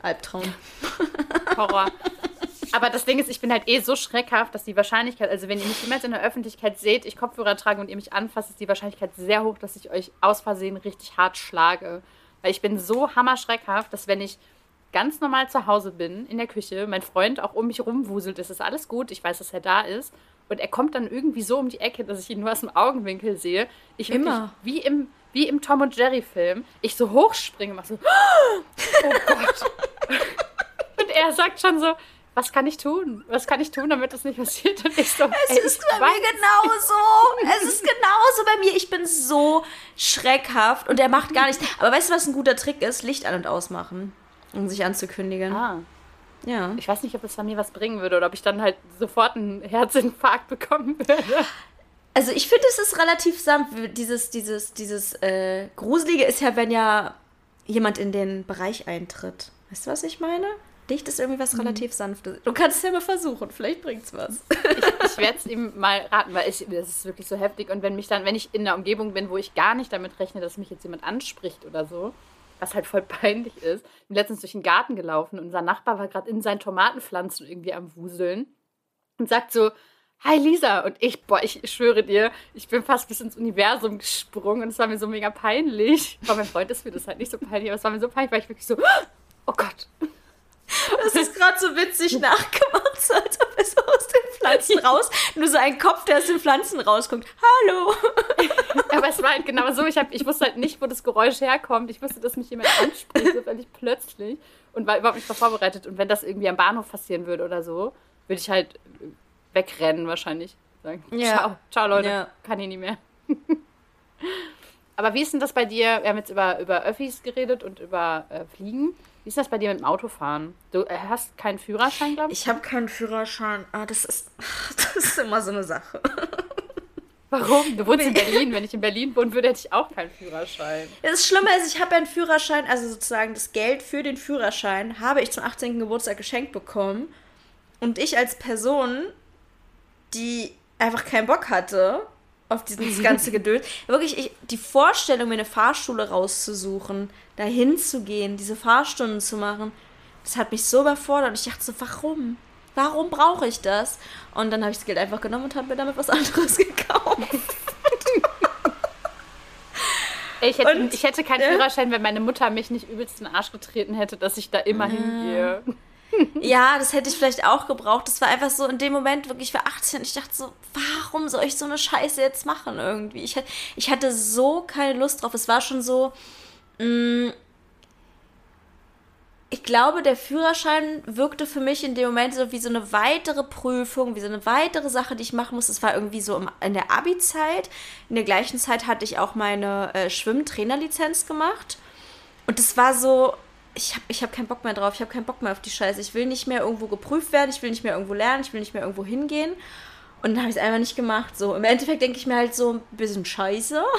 Albtraum. [LAUGHS] Horror. Aber das Ding ist, ich bin halt eh so schreckhaft, dass die Wahrscheinlichkeit, also wenn ihr mich jemals in der Öffentlichkeit seht, ich Kopfhörer trage und ihr mich anfasst, ist die Wahrscheinlichkeit sehr hoch, dass ich euch aus Versehen richtig hart schlage. Weil ich bin so hammerschreckhaft, dass wenn ich ganz normal zu Hause bin, in der Küche, mein Freund auch um mich rumwuselt, es ist alles gut, ich weiß, dass er da ist. Und er kommt dann irgendwie so um die Ecke, dass ich ihn nur aus dem Augenwinkel sehe. Ich Immer. Wie im, wie im Tom und Jerry Film. Ich so hochspringe, mach so, [GASPS] oh Gott. [LAUGHS] und er sagt schon so, was kann ich tun? Was kann ich tun, damit das nicht passiert? Und ich so, es ey, ist bei mir genauso. es ist genauso bei mir. Ich bin so schreckhaft und er macht gar nichts. Aber weißt du, was ein guter Trick ist? Licht an- und ausmachen um sich anzukündigen. Ah. Ja. Ich weiß nicht, ob das bei mir was bringen würde oder ob ich dann halt sofort einen Herzinfarkt bekommen würde. Also ich finde, es ist relativ sanft. Dieses, dieses, dieses äh, Gruselige ist ja, wenn ja jemand in den Bereich eintritt. Weißt du, was ich meine? Licht ist irgendwie was mhm. relativ Sanftes. Du kannst es ja mal versuchen, vielleicht bringt es was. Ich, ich werde es ihm mal raten, weil ich, das ist wirklich so heftig. Und wenn mich dann, wenn ich in einer Umgebung bin, wo ich gar nicht damit rechne, dass mich jetzt jemand anspricht oder so, was halt voll [LAUGHS] peinlich ist. Ich bin letztens durch den Garten gelaufen und unser Nachbar war gerade in seinen Tomatenpflanzen irgendwie am Wuseln und sagt so, Hi Lisa. Und ich, boah, ich schwöre dir, ich bin fast bis ins Universum gesprungen und es war mir so mega peinlich. Aber mein Freund ist mir das halt nicht so peinlich, aber es war mir so peinlich, weil ich wirklich so, oh Gott. Das ist gerade so witzig nachgemacht, so als ob es aus den Pflanzen raus, nur so ein Kopf, der aus den Pflanzen rauskommt. Hallo! [LAUGHS] Aber es war halt genau so, ich, hab, ich wusste halt nicht, wo das Geräusch herkommt. Ich wusste, dass mich jemand anspricht, so völlig plötzlich und war überhaupt nicht vorbereitet. Und wenn das irgendwie am Bahnhof passieren würde oder so, würde ich halt wegrennen wahrscheinlich. Sagen, ja. ciao, ciao Leute, ja. kann ich nicht mehr. [LAUGHS] Aber wie ist denn das bei dir? Wir haben jetzt über, über Öffis geredet und über äh, Fliegen. Wie ist das bei dir mit dem Autofahren? Du äh, hast keinen Führerschein, glaube ich? Ich habe keinen Führerschein. Ah, das ist, [LAUGHS] das ist immer so eine Sache. [LAUGHS] Warum? Du wohnst in [LAUGHS] Berlin. Wenn ich in Berlin wohnen würde, hätte ich auch keinen Führerschein. Das Schlimme ist, ich habe einen Führerschein, also sozusagen das Geld für den Führerschein habe ich zum 18. Geburtstag geschenkt bekommen. Und ich als Person, die einfach keinen Bock hatte auf dieses ganze Geduld, wirklich ich, die Vorstellung, mir eine Fahrschule rauszusuchen, dahin zu gehen, diese Fahrstunden zu machen, das hat mich so überfordert. Und ich dachte so, warum? Warum brauche ich das? Und dann habe ich das Geld einfach genommen und habe mir damit was [LAUGHS] anderes gekauft. Ich hätte, und, ich hätte keinen ja. Führerschein, wenn meine Mutter mich nicht übelst in den Arsch getreten hätte, dass ich da immer ja. hingehe. [LAUGHS] Ja, das hätte ich vielleicht auch gebraucht. Das war einfach so in dem Moment wirklich für 18. Ich dachte so, warum soll ich so eine Scheiße jetzt machen irgendwie? Ich, ich hatte so keine Lust drauf. Es war schon so, mm, ich glaube, der Führerschein wirkte für mich in dem Moment so wie so eine weitere Prüfung, wie so eine weitere Sache, die ich machen muss. Es war irgendwie so in der Abi-Zeit. In der gleichen Zeit hatte ich auch meine äh, Schwimmtrainerlizenz gemacht. Und es war so, ich habe ich hab keinen Bock mehr drauf, ich habe keinen Bock mehr auf die Scheiße. Ich will nicht mehr irgendwo geprüft werden, ich will nicht mehr irgendwo lernen, ich will nicht mehr irgendwo hingehen. Und dann habe ich es einfach nicht gemacht. So, im Endeffekt denke ich mir halt so ein bisschen scheiße. [LAUGHS]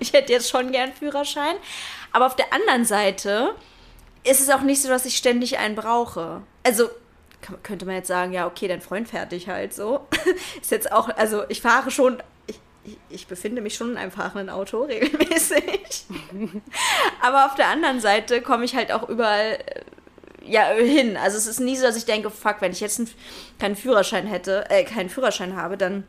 Ich hätte jetzt schon gern Führerschein. Aber auf der anderen Seite ist es auch nicht so, dass ich ständig einen brauche. Also könnte man jetzt sagen, ja, okay, dein Freund fertig halt so. [LAUGHS] ist jetzt auch, also ich fahre schon ich, ich befinde mich schon in einem fahrenden Auto [LAUGHS] regelmäßig. Aber auf der anderen Seite komme ich halt auch überall äh, ja, hin. Also es ist nie so, dass ich denke, fuck, wenn ich jetzt einen, keinen Führerschein hätte, äh, keinen Führerschein habe, dann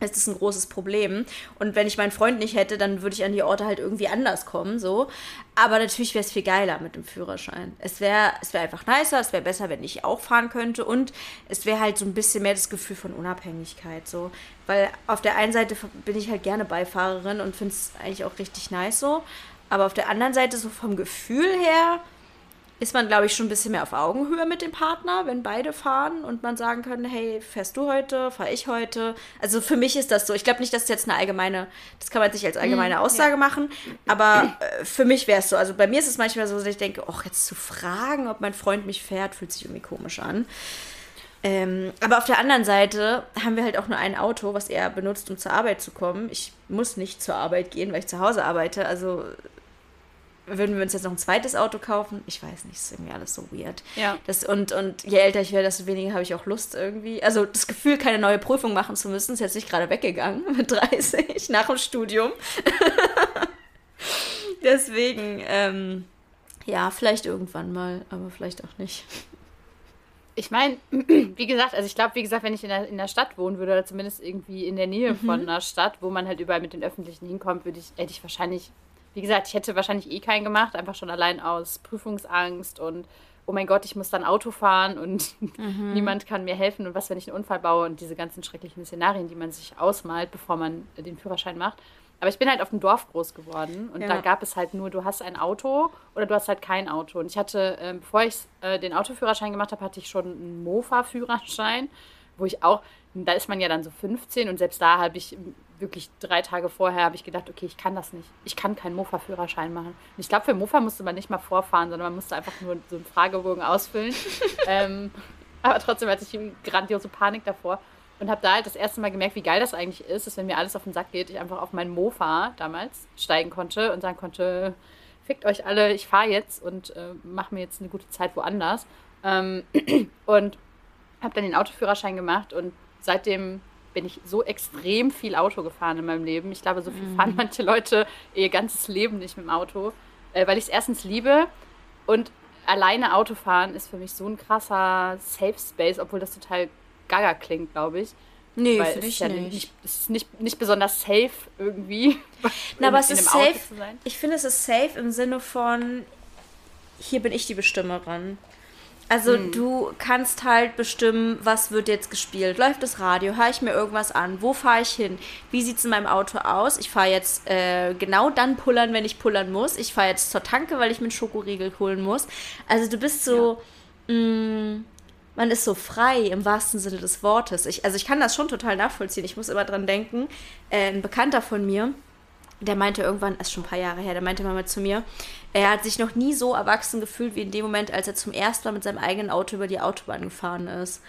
ist das ein großes Problem. Und wenn ich meinen Freund nicht hätte, dann würde ich an die Orte halt irgendwie anders kommen, so. Aber natürlich wäre es viel geiler mit dem Führerschein. Es wäre es wär einfach nicer, es wäre besser, wenn ich auch fahren könnte und es wäre halt so ein bisschen mehr das Gefühl von Unabhängigkeit, so. Weil auf der einen Seite bin ich halt gerne Beifahrerin und finde es eigentlich auch richtig nice so. Aber auf der anderen Seite, so vom Gefühl her, ist man, glaube ich, schon ein bisschen mehr auf Augenhöhe mit dem Partner, wenn beide fahren und man sagen kann, hey, fährst du heute, fahre ich heute. Also für mich ist das so. Ich glaube nicht, dass es jetzt eine allgemeine, das kann man sich als allgemeine mhm, Aussage ja. machen, aber äh, für mich wäre es so. Also bei mir ist es manchmal so, dass ich denke, ach, jetzt zu fragen, ob mein Freund mich fährt, fühlt sich irgendwie komisch an. Ähm, aber auf der anderen Seite haben wir halt auch nur ein Auto, was er benutzt, um zur Arbeit zu kommen. Ich muss nicht zur Arbeit gehen, weil ich zu Hause arbeite. Also würden wir uns jetzt noch ein zweites Auto kaufen? Ich weiß nicht, ist irgendwie alles so weird. Ja. Das, und, und je älter ich werde, desto weniger habe ich auch Lust irgendwie. Also das Gefühl, keine neue Prüfung machen zu müssen, ist jetzt nicht gerade weggegangen [LAUGHS] mit 30 [LAUGHS] nach dem Studium. [LAUGHS] Deswegen, ähm, ja, vielleicht irgendwann mal, aber vielleicht auch nicht. Ich meine, [CLEARS THROAT] wie gesagt, also ich glaube, wie gesagt, wenn ich in der, in der Stadt wohnen würde oder zumindest irgendwie in der Nähe mhm. von einer Stadt, wo man halt überall mit den Öffentlichen hinkommt, würde ich, hätte ich wahrscheinlich wie gesagt, ich hätte wahrscheinlich eh keinen gemacht, einfach schon allein aus Prüfungsangst und oh mein Gott, ich muss dann Auto fahren und mhm. [LAUGHS] niemand kann mir helfen und was, wenn ich einen Unfall baue und diese ganzen schrecklichen Szenarien, die man sich ausmalt, bevor man den Führerschein macht. Aber ich bin halt auf dem Dorf groß geworden und ja. da gab es halt nur, du hast ein Auto oder du hast halt kein Auto. Und ich hatte, äh, bevor ich äh, den Autoführerschein gemacht habe, hatte ich schon einen Mofa-Führerschein, wo ich auch, da ist man ja dann so 15 und selbst da habe ich wirklich drei Tage vorher habe ich gedacht, okay, ich kann das nicht. Ich kann keinen Mofa-Führerschein machen. Und ich glaube, für Mofa musste man nicht mal vorfahren, sondern man musste einfach nur so einen Fragebogen ausfüllen. [LAUGHS] ähm, aber trotzdem hatte ich grandiose Panik davor und habe da halt das erste Mal gemerkt, wie geil das eigentlich ist, dass wenn mir alles auf den Sack geht, ich einfach auf meinen Mofa damals steigen konnte und sagen konnte, fickt euch alle, ich fahre jetzt und äh, mache mir jetzt eine gute Zeit woanders. Ähm, [CLEARS THROAT] und habe dann den Autoführerschein gemacht und seitdem bin ich so extrem viel Auto gefahren in meinem Leben. Ich glaube, so viel fahren mhm. manche Leute ihr ganzes Leben nicht mit dem Auto, äh, weil ich es erstens liebe und alleine Autofahren ist für mich so ein krasser Safe Space, obwohl das total gaga klingt, glaube ich. Nee, für dich ja nicht. nicht. Es ist nicht, nicht besonders safe irgendwie. [LAUGHS] Na, aber es ist safe. Ich finde, es ist safe im Sinne von, hier bin ich die Bestimmerin. Also hm. du kannst halt bestimmen, was wird jetzt gespielt. Läuft das Radio? Höre ich mir irgendwas an? Wo fahre ich hin? Wie sieht es in meinem Auto aus? Ich fahre jetzt äh, genau dann pullern, wenn ich pullern muss. Ich fahre jetzt zur Tanke, weil ich mir einen Schokoriegel holen muss. Also du bist so... Ja. Mh, mm, man ist so frei im wahrsten Sinne des Wortes. Ich, also ich kann das schon total nachvollziehen. Ich muss immer dran denken. Äh, ein Bekannter von mir, der meinte irgendwann, ist schon ein paar Jahre her, der meinte mal zu mir, er hat sich noch nie so erwachsen gefühlt wie in dem Moment, als er zum ersten Mal mit seinem eigenen Auto über die Autobahn gefahren ist.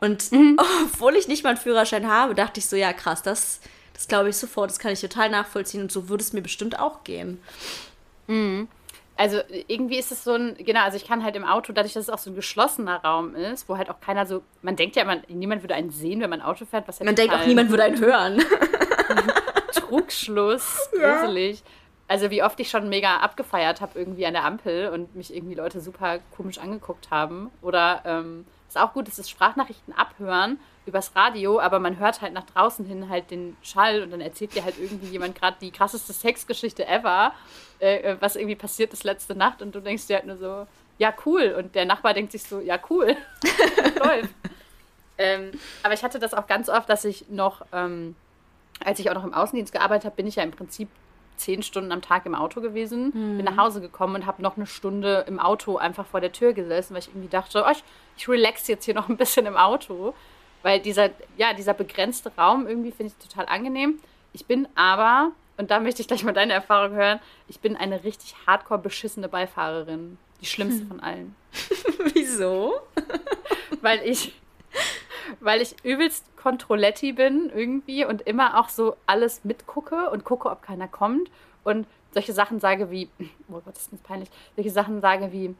Und mhm. [LAUGHS] obwohl ich nicht mal einen Führerschein habe, dachte ich so, ja krass, das, das glaube ich sofort, das kann ich total nachvollziehen und so würde es mir bestimmt auch gehen. Mhm. Also irgendwie ist es so ein, genau, also ich kann halt im Auto, dadurch, dass es auch so ein geschlossener Raum ist, wo halt auch keiner so, man denkt ja, man, niemand würde einen sehen, wenn man Auto fährt. Was ja man denkt auch, niemand würde einen hören. [LAUGHS] Trugschluss, gruselig. Ja. Also wie oft ich schon mega abgefeiert habe irgendwie an der Ampel und mich irgendwie Leute super komisch angeguckt haben. Oder ähm, ist auch gut, ist Sprachnachrichten abhören übers Radio, aber man hört halt nach draußen hin halt den Schall und dann erzählt dir halt irgendwie jemand gerade die krasseste Sexgeschichte ever, äh, äh, was irgendwie passiert ist letzte Nacht und du denkst dir halt nur so, ja cool und der Nachbar denkt sich so, ja cool, [LAUGHS] läuft. ähm, aber ich hatte das auch ganz oft, dass ich noch, ähm, als ich auch noch im Außendienst gearbeitet habe, bin ich ja im Prinzip zehn Stunden am Tag im Auto gewesen, mhm. bin nach Hause gekommen und habe noch eine Stunde im Auto einfach vor der Tür gesessen, weil ich irgendwie dachte, oh, ich, ich relax jetzt hier noch ein bisschen im Auto. Weil dieser, ja, dieser begrenzte Raum irgendwie finde ich total angenehm. Ich bin aber, und da möchte ich gleich mal deine Erfahrung hören, ich bin eine richtig hardcore beschissene Beifahrerin. Die schlimmste von allen. [LAUGHS] Wieso? weil ich, weil ich übelst Kontrolletti bin irgendwie und immer auch so alles mitgucke und gucke, ob keiner kommt. Und solche Sachen sage wie, [LAUGHS] oh Gott, das ist nicht peinlich, solche Sachen sage wie,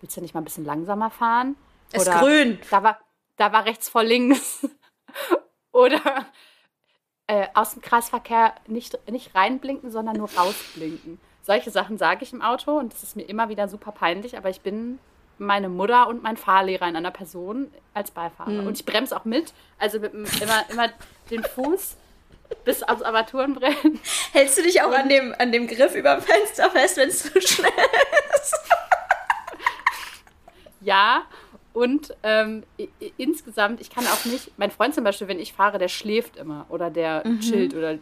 willst du nicht mal ein bisschen langsamer fahren? Es ist grün. Da war, da war rechts vor links. [LAUGHS] Oder äh, aus dem Kreisverkehr nicht, nicht reinblinken, sondern nur rausblinken. Solche Sachen sage ich im Auto und das ist mir immer wieder super peinlich, aber ich bin meine Mutter und mein Fahrlehrer in einer Person als Beifahrer. Mhm. Und ich bremse auch mit, also mit immer, immer den Fuß bis aufs Armaturenbrennen. Hältst du dich auch an dem, an dem Griff über dem Fenster fest, wenn es zu schnell ist? ja, und ähm, insgesamt, ich kann auch nicht, mein Freund zum Beispiel, wenn ich fahre, der schläft immer oder der mhm. chillt oder äh,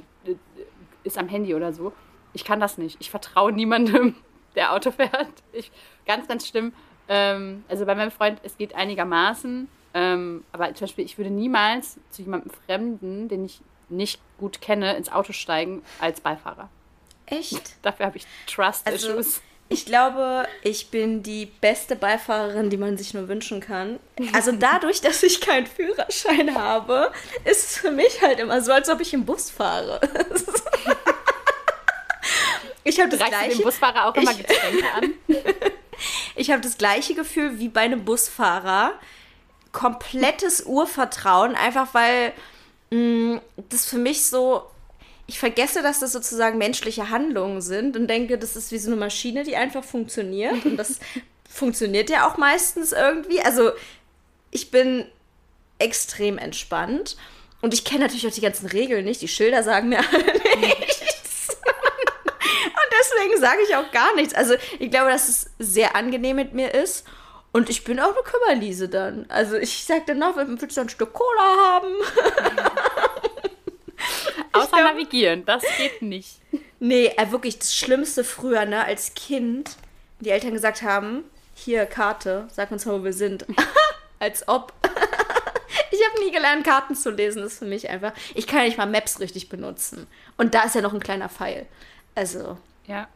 ist am Handy oder so. Ich kann das nicht. Ich vertraue niemandem, [LAUGHS] der Auto fährt. Ich, ganz, ganz schlimm. Ähm, also bei meinem Freund, es geht einigermaßen. Ähm, aber zum Beispiel, ich würde niemals zu jemandem Fremden, den ich nicht gut kenne, ins Auto steigen als Beifahrer. Echt? Dafür habe ich Trust-Issues. Also, ich glaube, ich bin die beste Beifahrerin, die man sich nur wünschen kann. Also dadurch, [LAUGHS] dass ich keinen Führerschein habe, ist es für mich halt immer so, als ob ich im Bus fahre. [LAUGHS] ich habe das gleiche. dem Busfahrer auch immer Getränke an. [LAUGHS] ich habe das gleiche Gefühl wie bei einem Busfahrer. Komplettes Urvertrauen, einfach weil mh, mm, das für mich so ich vergesse, dass das sozusagen menschliche Handlungen sind und denke, das ist wie so eine Maschine, die einfach funktioniert. Und das [LAUGHS] funktioniert ja auch meistens irgendwie. Also ich bin extrem entspannt. Und ich kenne natürlich auch die ganzen Regeln nicht. Die Schilder sagen mir alle nichts. [LAUGHS] und deswegen sage ich auch gar nichts. Also ich glaube, dass es sehr angenehm mit mir ist. Und ich bin auch eine Kümmerliese dann. Also ich sage dann noch, willst du ein Stück Cola haben? [LAUGHS] Außer glaub, navigieren, das geht nicht. Nee, äh, wirklich das Schlimmste früher, ne, als Kind, die Eltern gesagt haben, hier Karte, sag uns mal, wo wir sind. [LAUGHS] als ob. [LAUGHS] ich habe nie gelernt, Karten zu lesen. Das ist für mich einfach. Ich kann ja nicht mal Maps richtig benutzen. Und da ist ja noch ein kleiner Pfeil. Also. Ja.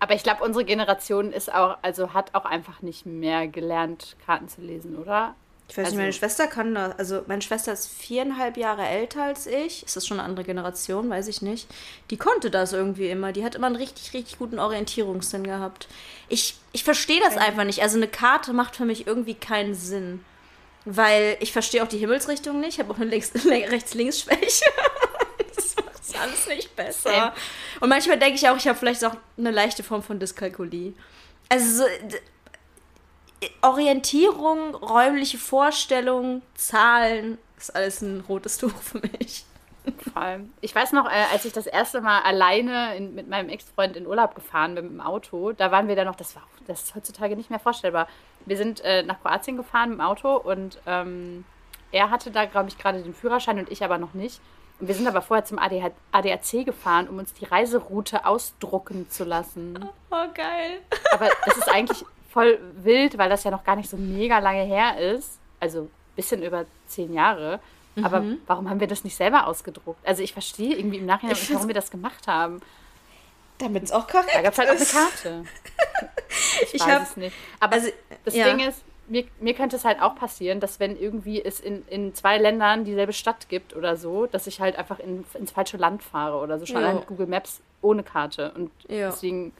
Aber ich glaube, unsere Generation ist auch, also hat auch einfach nicht mehr gelernt, Karten zu lesen, oder? Ich weiß also, nicht, meine Schwester kann das. Also, meine Schwester ist viereinhalb Jahre älter als ich. Ist das schon eine andere Generation? Weiß ich nicht. Die konnte das irgendwie immer. Die hat immer einen richtig, richtig guten Orientierungssinn gehabt. Ich, ich verstehe das okay. einfach nicht. Also, eine Karte macht für mich irgendwie keinen Sinn. Weil ich verstehe auch die Himmelsrichtung nicht. Ich habe auch eine [LAUGHS] Rechts-Links-Schwäche. Macht alles nicht besser. Same. Und manchmal denke ich auch, ich habe vielleicht auch eine leichte Form von Dyskalkulie. Also, so, Orientierung, räumliche Vorstellung, Zahlen, ist alles ein rotes Tuch für mich. Vor allem. Ich weiß noch, äh, als ich das erste Mal alleine in, mit meinem Ex-Freund in Urlaub gefahren bin mit dem Auto, da waren wir dann noch, das war das ist heutzutage nicht mehr vorstellbar. Wir sind äh, nach Kroatien gefahren mit dem Auto und ähm, er hatte da, glaube ich, gerade den Führerschein und ich aber noch nicht. Und wir sind aber vorher zum ADAC gefahren, um uns die Reiseroute ausdrucken zu lassen. Oh, geil. Aber das ist eigentlich voll wild, weil das ja noch gar nicht so mega lange her ist. Also ein bisschen über zehn Jahre. Mhm. Aber warum haben wir das nicht selber ausgedruckt? Also ich verstehe irgendwie im Nachhinein, nicht, warum wir das gemacht haben. Damit es auch korrekt Da gab es halt auch eine Karte. [LAUGHS] Ich, ich weiß hab, es nicht. Aber also, das ja. Ding ist, mir, mir könnte es halt auch passieren, dass wenn irgendwie es in, in zwei Ländern dieselbe Stadt gibt oder so, dass ich halt einfach in, ins falsche Land fahre oder so, schon mit Google Maps ohne Karte. Und jo. deswegen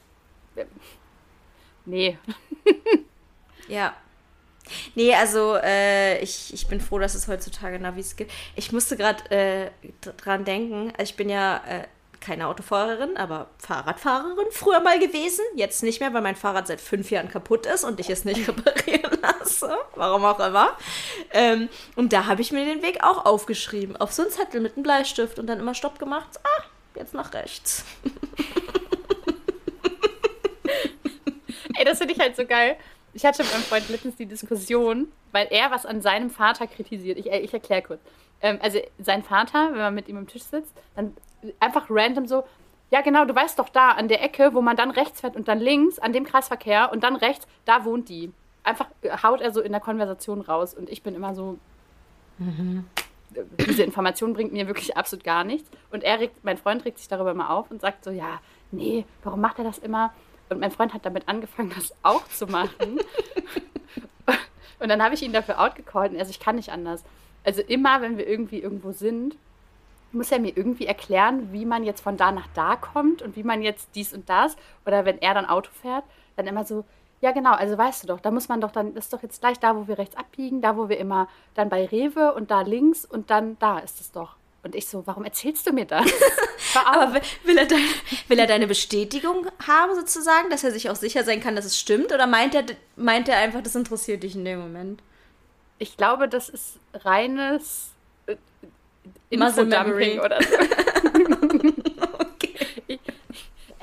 Nee. [LAUGHS] ja. Nee, also äh, ich, ich bin froh, dass es heutzutage Navis gibt. Ich musste gerade äh, dran denken, also ich bin ja äh, keine Autofahrerin, aber Fahrradfahrerin früher mal gewesen. Jetzt nicht mehr, weil mein Fahrrad seit fünf Jahren kaputt ist und ich es nicht [LAUGHS] reparieren lasse. Warum auch immer. Ähm, und da habe ich mir den Weg auch aufgeschrieben. Auf so einen Zettel mit einem Bleistift und dann immer Stopp gemacht. Ah, jetzt nach rechts. [LAUGHS] Ey, das finde ich halt so geil. Ich hatte mit meinem Freund letztens die Diskussion, weil er was an seinem Vater kritisiert. Ich, ich erkläre kurz. Ähm, also sein Vater, wenn man mit ihm am Tisch sitzt, dann einfach random so, ja genau, du weißt doch da an der Ecke, wo man dann rechts fährt und dann links an dem Kreisverkehr und dann rechts, da wohnt die. Einfach haut er so in der Konversation raus und ich bin immer so, mhm. diese Information bringt mir wirklich absolut gar nichts. Und er regt, mein Freund regt sich darüber mal auf und sagt so, ja, nee, warum macht er das immer? Und mein Freund hat damit angefangen, das auch zu machen. [LAUGHS] und dann habe ich ihn dafür outgecallt und er so, ich kann nicht anders. Also immer, wenn wir irgendwie irgendwo sind, muss er mir irgendwie erklären, wie man jetzt von da nach da kommt und wie man jetzt dies und das. Oder wenn er dann Auto fährt, dann immer so, ja genau, also weißt du doch, da muss man doch dann, das ist doch jetzt gleich da, wo wir rechts abbiegen, da, wo wir immer dann bei Rewe und da links und dann da ist es doch. Und ich so, warum erzählst du mir das? [LAUGHS] Aber will er, deine, will er deine Bestätigung haben, sozusagen, dass er sich auch sicher sein kann, dass es stimmt? Oder meint er, meint er einfach, das interessiert dich in dem Moment? Ich glaube, das ist reines Infodumping oder so. [LAUGHS] okay.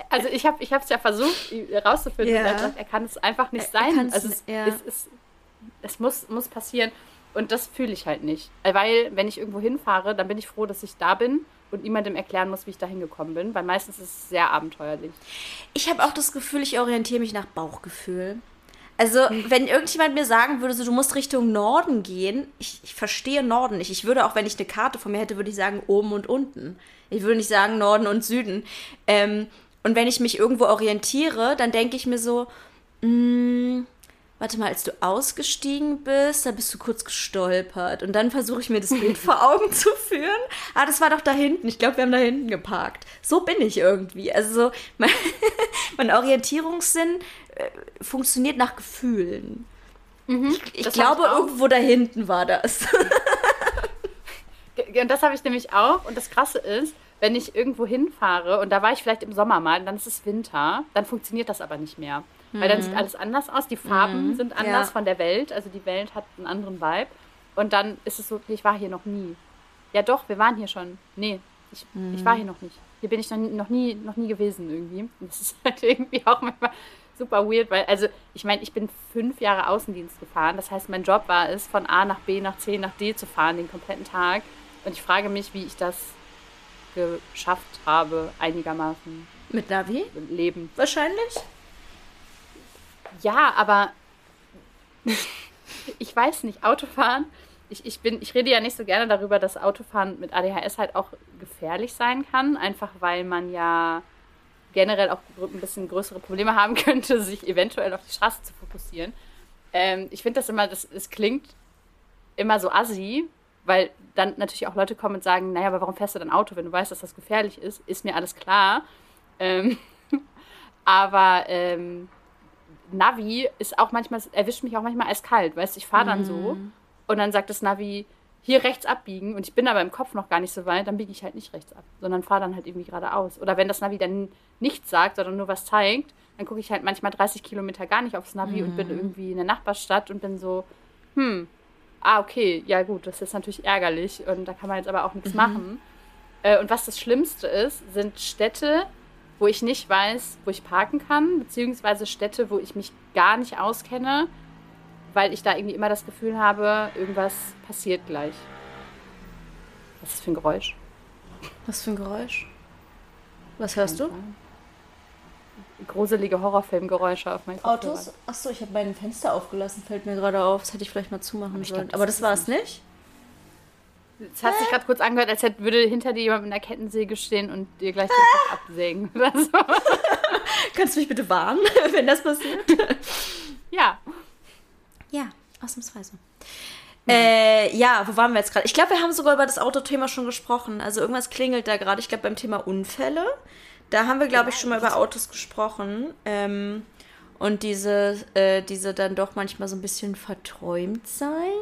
also ich habe ich es ja versucht herauszufinden. Ja. Er, er kann es einfach nicht sein. Also es, ja. es, es, es, muss, muss passieren. Und das fühle ich halt nicht. Weil, wenn ich irgendwo hinfahre, dann bin ich froh, dass ich da bin und niemandem erklären muss, wie ich da hingekommen bin, weil meistens ist es sehr abenteuerlich. Ich habe auch das Gefühl, ich orientiere mich nach Bauchgefühl. Also, wenn irgendjemand mir sagen würde, so, du musst Richtung Norden gehen, ich, ich verstehe Norden nicht. Ich würde auch, wenn ich eine Karte von mir hätte, würde ich sagen oben und unten. Ich würde nicht sagen Norden und Süden. Ähm, und wenn ich mich irgendwo orientiere, dann denke ich mir so, mh, mm, warte mal, als du ausgestiegen bist, da bist du kurz gestolpert. Und dann versuche ich mir das Bild [LAUGHS] vor Augen zu führen. Ah, das war doch da hinten. Ich glaube, wir haben da hinten geparkt. So bin ich irgendwie. Also so, [LAUGHS] mein, mein Orientierungssinn äh, funktioniert nach Gefühlen. Mhm, ich, ich glaube, irgendwo da hinten war das. und das habe ich nämlich auch. Und das Krasse ist, wenn ich irgendwo hinfahre und da war ich vielleicht im Sommer mal, dann ist es Winter, dann funktioniert das aber nicht mehr. Mhm. Weil dann sieht mhm. alles anders aus, die Farben mhm. sind anders ja. von der Welt, also die Welt hat einen anderen Vibe. Und dann ist es so, ich war hier noch nie. Ja doch, wir waren hier schon. Nee, ich, mhm. ich war hier noch nicht. Hier bin ich noch, noch, nie, noch nie gewesen irgendwie. Und das ist [LAUGHS] halt irgendwie auch manchmal super weird, weil, also ich meine, ich bin fünf Jahre Außendienst gefahren. Das heißt, mein Job war es, von A nach B nach C nach D zu fahren den kompletten Tag. Und ich frage mich, wie ich das geschafft habe, einigermaßen. Mit Navi? Leben. Wahrscheinlich. Ja, aber [LAUGHS] ich weiß nicht, Autofahren. Ich, ich, bin, ich rede ja nicht so gerne darüber, dass Autofahren mit ADHS halt auch gefährlich sein kann, einfach weil man ja generell auch ein bisschen größere Probleme haben [LAUGHS] könnte, sich eventuell auf die Straße zu fokussieren. Ähm, ich finde das immer, das, es klingt immer so assi, weil dann natürlich auch Leute kommen und sagen, naja, aber warum fährst du dann Auto, wenn du weißt, dass das gefährlich ist? Ist mir alles klar. Ähm, [LAUGHS] aber ähm, Navi ist auch manchmal, erwischt mich auch manchmal eiskalt, weißt du, ich fahre dann mm. so mhm. und dann sagt das Navi, hier rechts abbiegen und ich bin aber im Kopf noch gar nicht so weit, dann biege ich halt nicht rechts ab, sondern fahre dann halt irgendwie geradeaus. Oder wenn das Navi dann nichts sagt, sondern nur was zeigt, dann gucke ich halt manchmal 30 Kilometer gar nicht aufs Navi mm. und bin mhm. irgendwie in der Nachbarstadt und bin so, hm, ah, okay, ja gut, das ist natürlich ärgerlich und da kann man jetzt aber auch nichts mhm. machen. Äh, und was das Schlimmste ist, sind Städte, wo ich nicht weiß, wo ich parken kann, beziehungsweise Städte, wo ich mich gar nicht auskenne, weil ich da irgendwie immer das Gefühl habe, irgendwas passiert gleich. Was ist das für ein Geräusch? Was für ein Geräusch? Was hörst du? Gruselige Horrorfilmgeräusche auf meinem Kopfhörer. Autos? Achso, ich habe mein Fenster aufgelassen, fällt mir gerade auf. Das hätte ich vielleicht mal zumachen sollen. Aber das war es nicht? Es hat sich gerade kurz angehört, als hätte, würde hinter dir jemand mit einer Kettensäge stehen und dir gleich den Kopf absägen [LAUGHS] oder so. [LAUGHS] Kannst du mich bitte warnen, [LAUGHS] wenn das passiert? ja. Ja, ausnahmsweise. Mhm. Äh, ja, wo waren wir jetzt gerade? Ich glaube, wir haben sogar über das Autothema schon gesprochen. Also irgendwas klingelt da gerade. Ich glaube, beim Thema Unfälle. Da haben wir, glaube ich, schon mal über Autos gesprochen. Ähm, und diese, äh, diese dann doch manchmal so ein bisschen verträumt sein.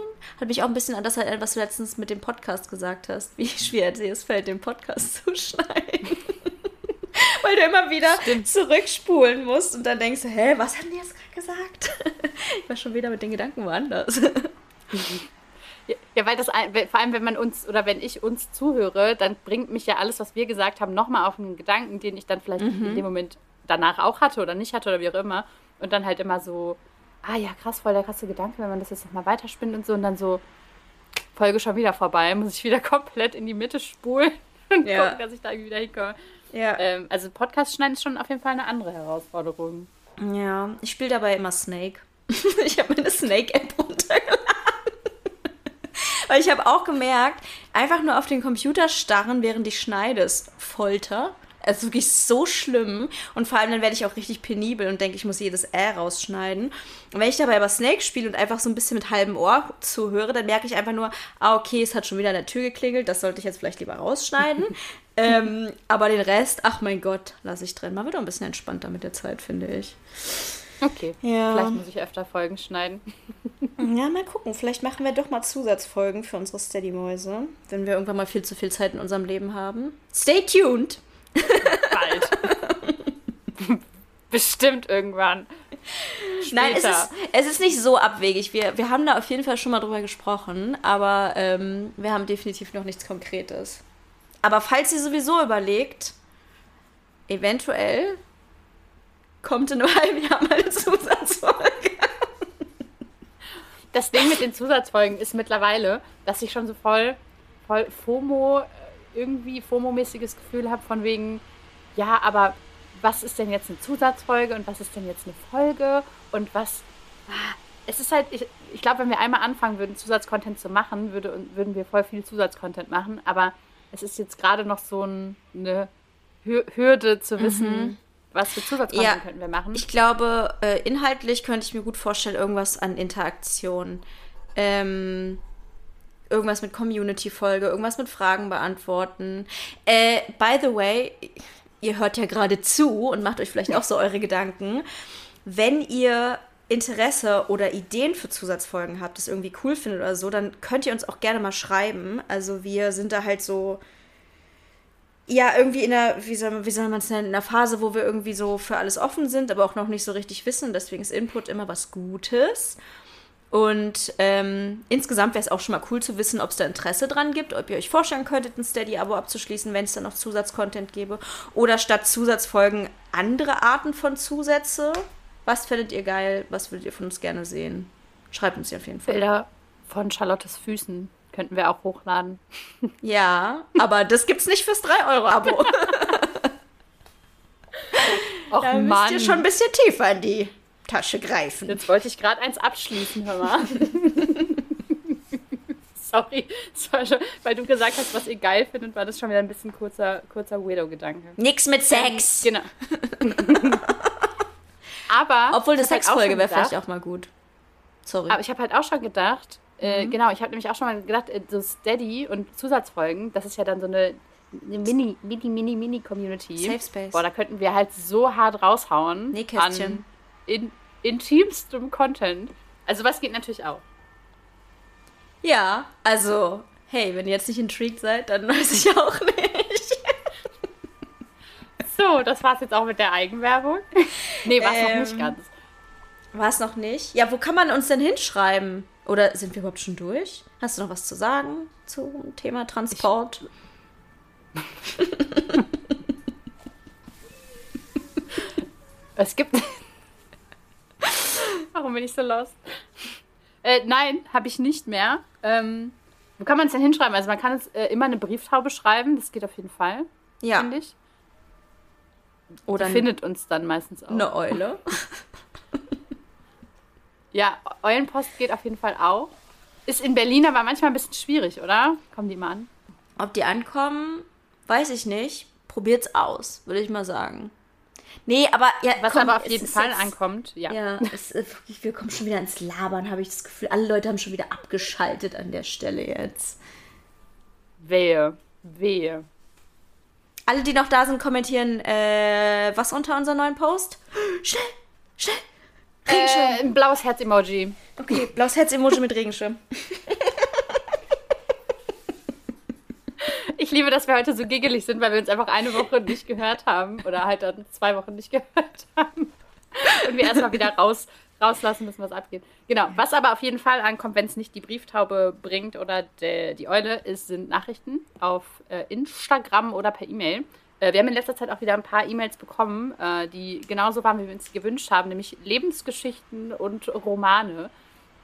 Hat mich auch ein bisschen an das erinnert, was du letztens mit dem Podcast gesagt hast, wie [LAUGHS] schwer dir es fällt, den Podcast [LAUGHS] zu schneiden. [LAUGHS] Weil du immer wieder Stimmt. zurückspulen musst und dann denkst du, hä, was haben die jetzt gerade gesagt? ich war schon wieder mit den Gedanken woanders. Ja, weil das vor allem, wenn man uns oder wenn ich uns zuhöre, dann bringt mich ja alles, was wir gesagt haben, nochmal auf einen Gedanken, den ich dann vielleicht in dem Moment danach auch hatte oder nicht hatte oder wie auch immer. Und dann halt immer so, ah ja, krass, voll der krasse Gedanke, wenn man das jetzt nochmal weiterspinnt und so und dann so, Folge schon wieder vorbei, [LAUGHS] muss ich wieder komplett in die Mitte spulen [LAUGHS] und Ja. gucken, dass ich da irgendwie wieder hinkomme. Ja. Ähm, also Podcast schneiden ist schon auf jeden Fall eine andere Herausforderung. Ja, ich spiele dabei immer Snake. [LAUGHS] ich habe meine Snake-App runtergeladen. Weil ich habe auch gemerkt, einfach nur auf den Computer starren, während ich schneide, ist Folter. Es ist wirklich so schlimm. Und vor allem dann werde ich auch richtig penibel und denke, ich muss jedes Ä rausschneiden. Und wenn ich dabei aber Snake spiele und einfach so ein bisschen mit halbem Ohr zuhöre, dann merke ich einfach nur, ah, okay, es hat schon wieder an der Tür geklingelt, das sollte ich jetzt vielleicht lieber rausschneiden. [LAUGHS] ähm, aber den Rest, ach mein Gott, lasse ich drin. Man wird auch ein bisschen entspannter mit der Zeit, finde ich. Okay, Ja. vielleicht muss ich öfter Folgen schneiden. [LAUGHS] Ja, mal gucken. Vielleicht machen wir doch mal Zusatzfolgen für unsere Steady-Mäuse, wenn wir irgendwann mal viel zu viel Zeit in unserem Leben haben. Stay tuned! Bald. [LAUGHS] Bestimmt irgendwann. Nein, es Später. ist, es ist nicht so abwegig. Wir, wir haben da auf jeden Fall schon mal drüber gesprochen, aber ähm, wir haben definitiv noch nichts Konkretes. Aber falls ihr sowieso überlegt, eventuell kommt in einem [LAUGHS] halben Jahr mal eine Zusatzfolge. Das Ding mit den Zusatzfolgen ist mittlerweile, dass ich schon so voll, voll FOMO, äh, irgendwie FOMO-mäßiges Gefühl habe, von wegen, ja, aber was ist denn jetzt eine Zusatzfolge und was ist denn jetzt eine Folge und was. Ah, Es ist halt, ich, ich glaube, wenn wir einmal anfangen würden, Zusatzcontent zu machen, würde, würden wir voll viel Zusatzcontent machen, aber es ist jetzt gerade noch so ein, eine Hür- Hürde zu wissen, was für Zusatzcontent Ja, könnten wir machen. Ich glaube, äh, inhaltlich könnte ich mir gut vorstellen, irgendwas an Interaktion. Ähm, irgendwas mit Community-Folge, irgendwas mit Fragen beantworten. Äh, by the way, ihr hört ja gerade zu und macht euch vielleicht auch so eure Gedanken. Wenn ihr Interesse oder Ideen für Zusatzfolgen habt, das irgendwie cool findet oder so, dann könnt ihr uns auch gerne mal schreiben. Also wir sind da halt so ja, irgendwie in der, wie soll, wie soll man es nennen, in der Phase, wo wir irgendwie so für alles offen sind, aber auch noch nicht so richtig wissen. Deswegen ist Input immer was Gutes. Und ähm, insgesamt wäre es auch schon mal cool zu wissen, ob es da Interesse dran gibt, ob ihr euch vorstellen könntet, ein Steady-Abo abzuschließen, wenn es dann noch Zusatzcontent gäbe. Oder statt Zusatzfolgen andere Arten von Zusätze. Was findet ihr geil? Was würdet ihr von uns gerne sehen? Schreibt uns ja auf jeden Fall. Bilder von Charlottes Füßen könnten wir auch hochladen. [LAUGHS] Ja, aber das gibt's nicht fürs 3-Euro-Abo. [LAUGHS] Och Da müsst ihr schon ein bisschen tiefer in die Tasche greifen. Jetzt wollte ich gerade eins abschließen, hör mal. [LAUGHS] Sorry, schon, weil du gesagt hast, was ihr geil findet, war das schon wieder ein bisschen kurzer, kurzer Weirdo-Gedanke. Nix mit Sex. Genau. [LAUGHS] Aber. Obwohl eine halt Sexfolge schon wäre vielleicht auch mal gut. Sorry. Aber ich habe halt auch schon gedacht, äh, Mhm. genau, ich habe nämlich auch schon mal gedacht, äh, so Steady und Zusatzfolgen, das ist ja dann so eine, eine Mini, Mini, Mini, Mini-Community. Safe Space. Boah, da könnten wir halt so hart raushauen. Nähkästchen. An in, intimstem Content. Also was geht natürlich auch. ja, also, hey, wenn ihr jetzt nicht intrigued seid, dann [LAUGHS] weiß ich auch nicht. So, das war's jetzt auch mit der Eigenwerbung. nee, war's noch nicht Ähm, ganz. War es noch nicht? Ja, wo kann man uns denn hinschreiben? Oder sind wir überhaupt schon durch? Hast du noch was zu sagen zum Thema Transport? [LAUGHS] Es gibt. Warum bin ich so lost? Äh, nein, habe ich nicht mehr. Ähm, wo kann man es denn hinschreiben? Also man kann es äh, immer eine Brieftaube schreiben, das geht auf jeden Fall, ja. finde ich. Oder Die findet uns dann meistens auch. eine Eule. [LAUGHS] Ja, Eulenpost geht auf jeden Fall auch. Ist in Berlin aber manchmal ein bisschen schwierig, oder? Kommen die mal an? Ob die ankommen, weiß ich nicht. Probiert's aus, würde ich mal sagen. Nee, aber ja, Was komm, aber auf jeden Fall jetzt- ankommt, ja. Ja, es, wir kommen schon wieder ins Labern, habe ich das Gefühl. Alle Leute haben schon wieder abgeschaltet an der Stelle jetzt. Wehe. Wehe. Alle, die noch da sind, kommentieren, äh, was unter unserem neuen Post? Schnell, schnell. Regenschirm. Äh, ein blaues Herz-Emoji. Okay, blaues Herz-Emoji mit Regenschirm. [LAUGHS] Ich liebe, dass wir heute so giggelig sind, weil wir uns einfach eine Woche nicht gehört haben. Oder halt dann zwei Wochen nicht [LAUGHS] gehört haben. Und wir erstmal wieder raus, rauslassen müssen, was abgeht. Genau. Was aber auf jeden Fall ankommt, wenn es nicht die Brieftaube bringt oder de, die Eule, ist, sind Nachrichten auf äh, Instagram oder per E-Mail. Äh, wir haben in letzter Zeit auch wieder ein paar E-Mails bekommen, äh, die genauso waren, wie wir uns gewünscht haben, nämlich Lebensgeschichten und Romane.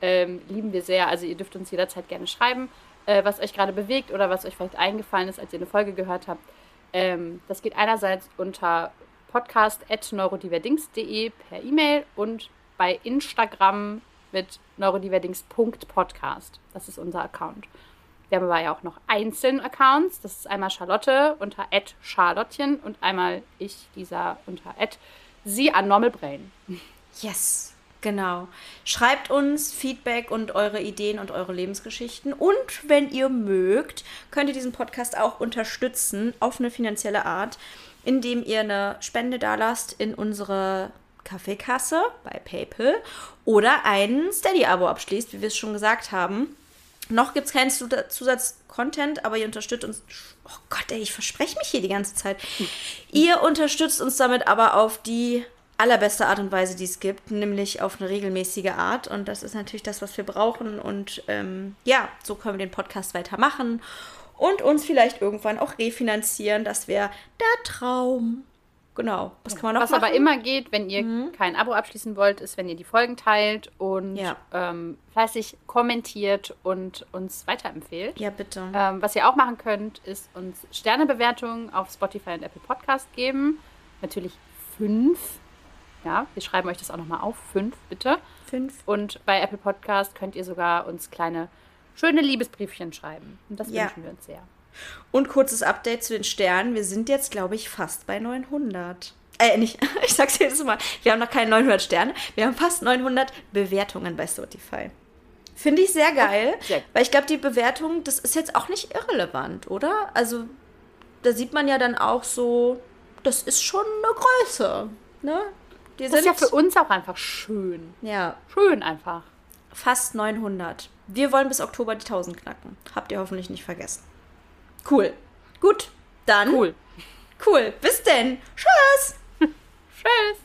Ähm, lieben wir sehr. Also ihr dürft uns jederzeit gerne schreiben, äh, was euch gerade bewegt oder was euch vielleicht eingefallen ist, als ihr eine Folge gehört habt. Ähm, das geht einerseits unter podcast.neurodiverdings.de per E-Mail und bei Instagram mit neurodiverdings.podcast. Das ist unser Account. Wir haben aber ja auch noch einzelne Accounts. Das ist einmal Charlotte unter Charlottchen und einmal ich, Lisa, unter sie an Normal Brain. Yes, genau. Schreibt uns Feedback und eure Ideen und eure Lebensgeschichten. Und wenn ihr mögt, könnt ihr diesen Podcast auch unterstützen auf eine finanzielle Art, indem ihr eine Spende dalasst in unsere Kaffeekasse bei PayPal oder ein Steady-Abo abschließt, wie wir es schon gesagt haben. Noch gibt es keinen Zusatz-Content, aber ihr unterstützt uns. Oh Gott, ey, ich verspreche mich hier die ganze Zeit. Ihr unterstützt uns damit aber auf die allerbeste Art und Weise, die es gibt, nämlich auf eine regelmäßige Art. Und das ist natürlich das, was wir brauchen. Und ähm, ja, so können wir den Podcast weitermachen und uns vielleicht irgendwann auch refinanzieren. Das wäre der Traum. Genau. Was kann man noch Was machen? aber immer geht, wenn ihr mhm. kein Abo abschließen wollt, ist, wenn ihr die Folgen teilt und ja. ähm, fleißig kommentiert und uns weiterempfehlt. Ja, bitte. Ähm, was ihr auch machen könnt, ist uns Sternebewertungen auf Spotify und Apple Podcast geben. Natürlich fünf. Ja, wir schreiben euch das auch nochmal auf. Fünf, bitte. Fünf. Und bei Apple Podcast könnt ihr sogar uns kleine, schöne Liebesbriefchen schreiben. Und das ja. wünschen wir uns sehr. Und kurzes Update zu den Sternen. Wir sind jetzt, glaube ich, fast bei 900. Äh, nicht, [LAUGHS] ich sag's jedes Mal. Wir haben noch keine 900 Sterne. Wir haben fast 900 Bewertungen bei Spotify. Finde ich sehr geil, [LAUGHS] sehr weil ich glaube, die Bewertung, das ist jetzt auch nicht irrelevant, oder? Also, da sieht man ja dann auch so, das ist schon eine Größe, ne? Die das ist ja für uns auch einfach schön. Ja. Schön einfach. Fast 900. Wir wollen bis Oktober die 1000 knacken. Habt ihr hoffentlich nicht vergessen. Cool. Gut, dann. Cool. Cool. Bis denn. Tschüss. [LAUGHS] Tschüss.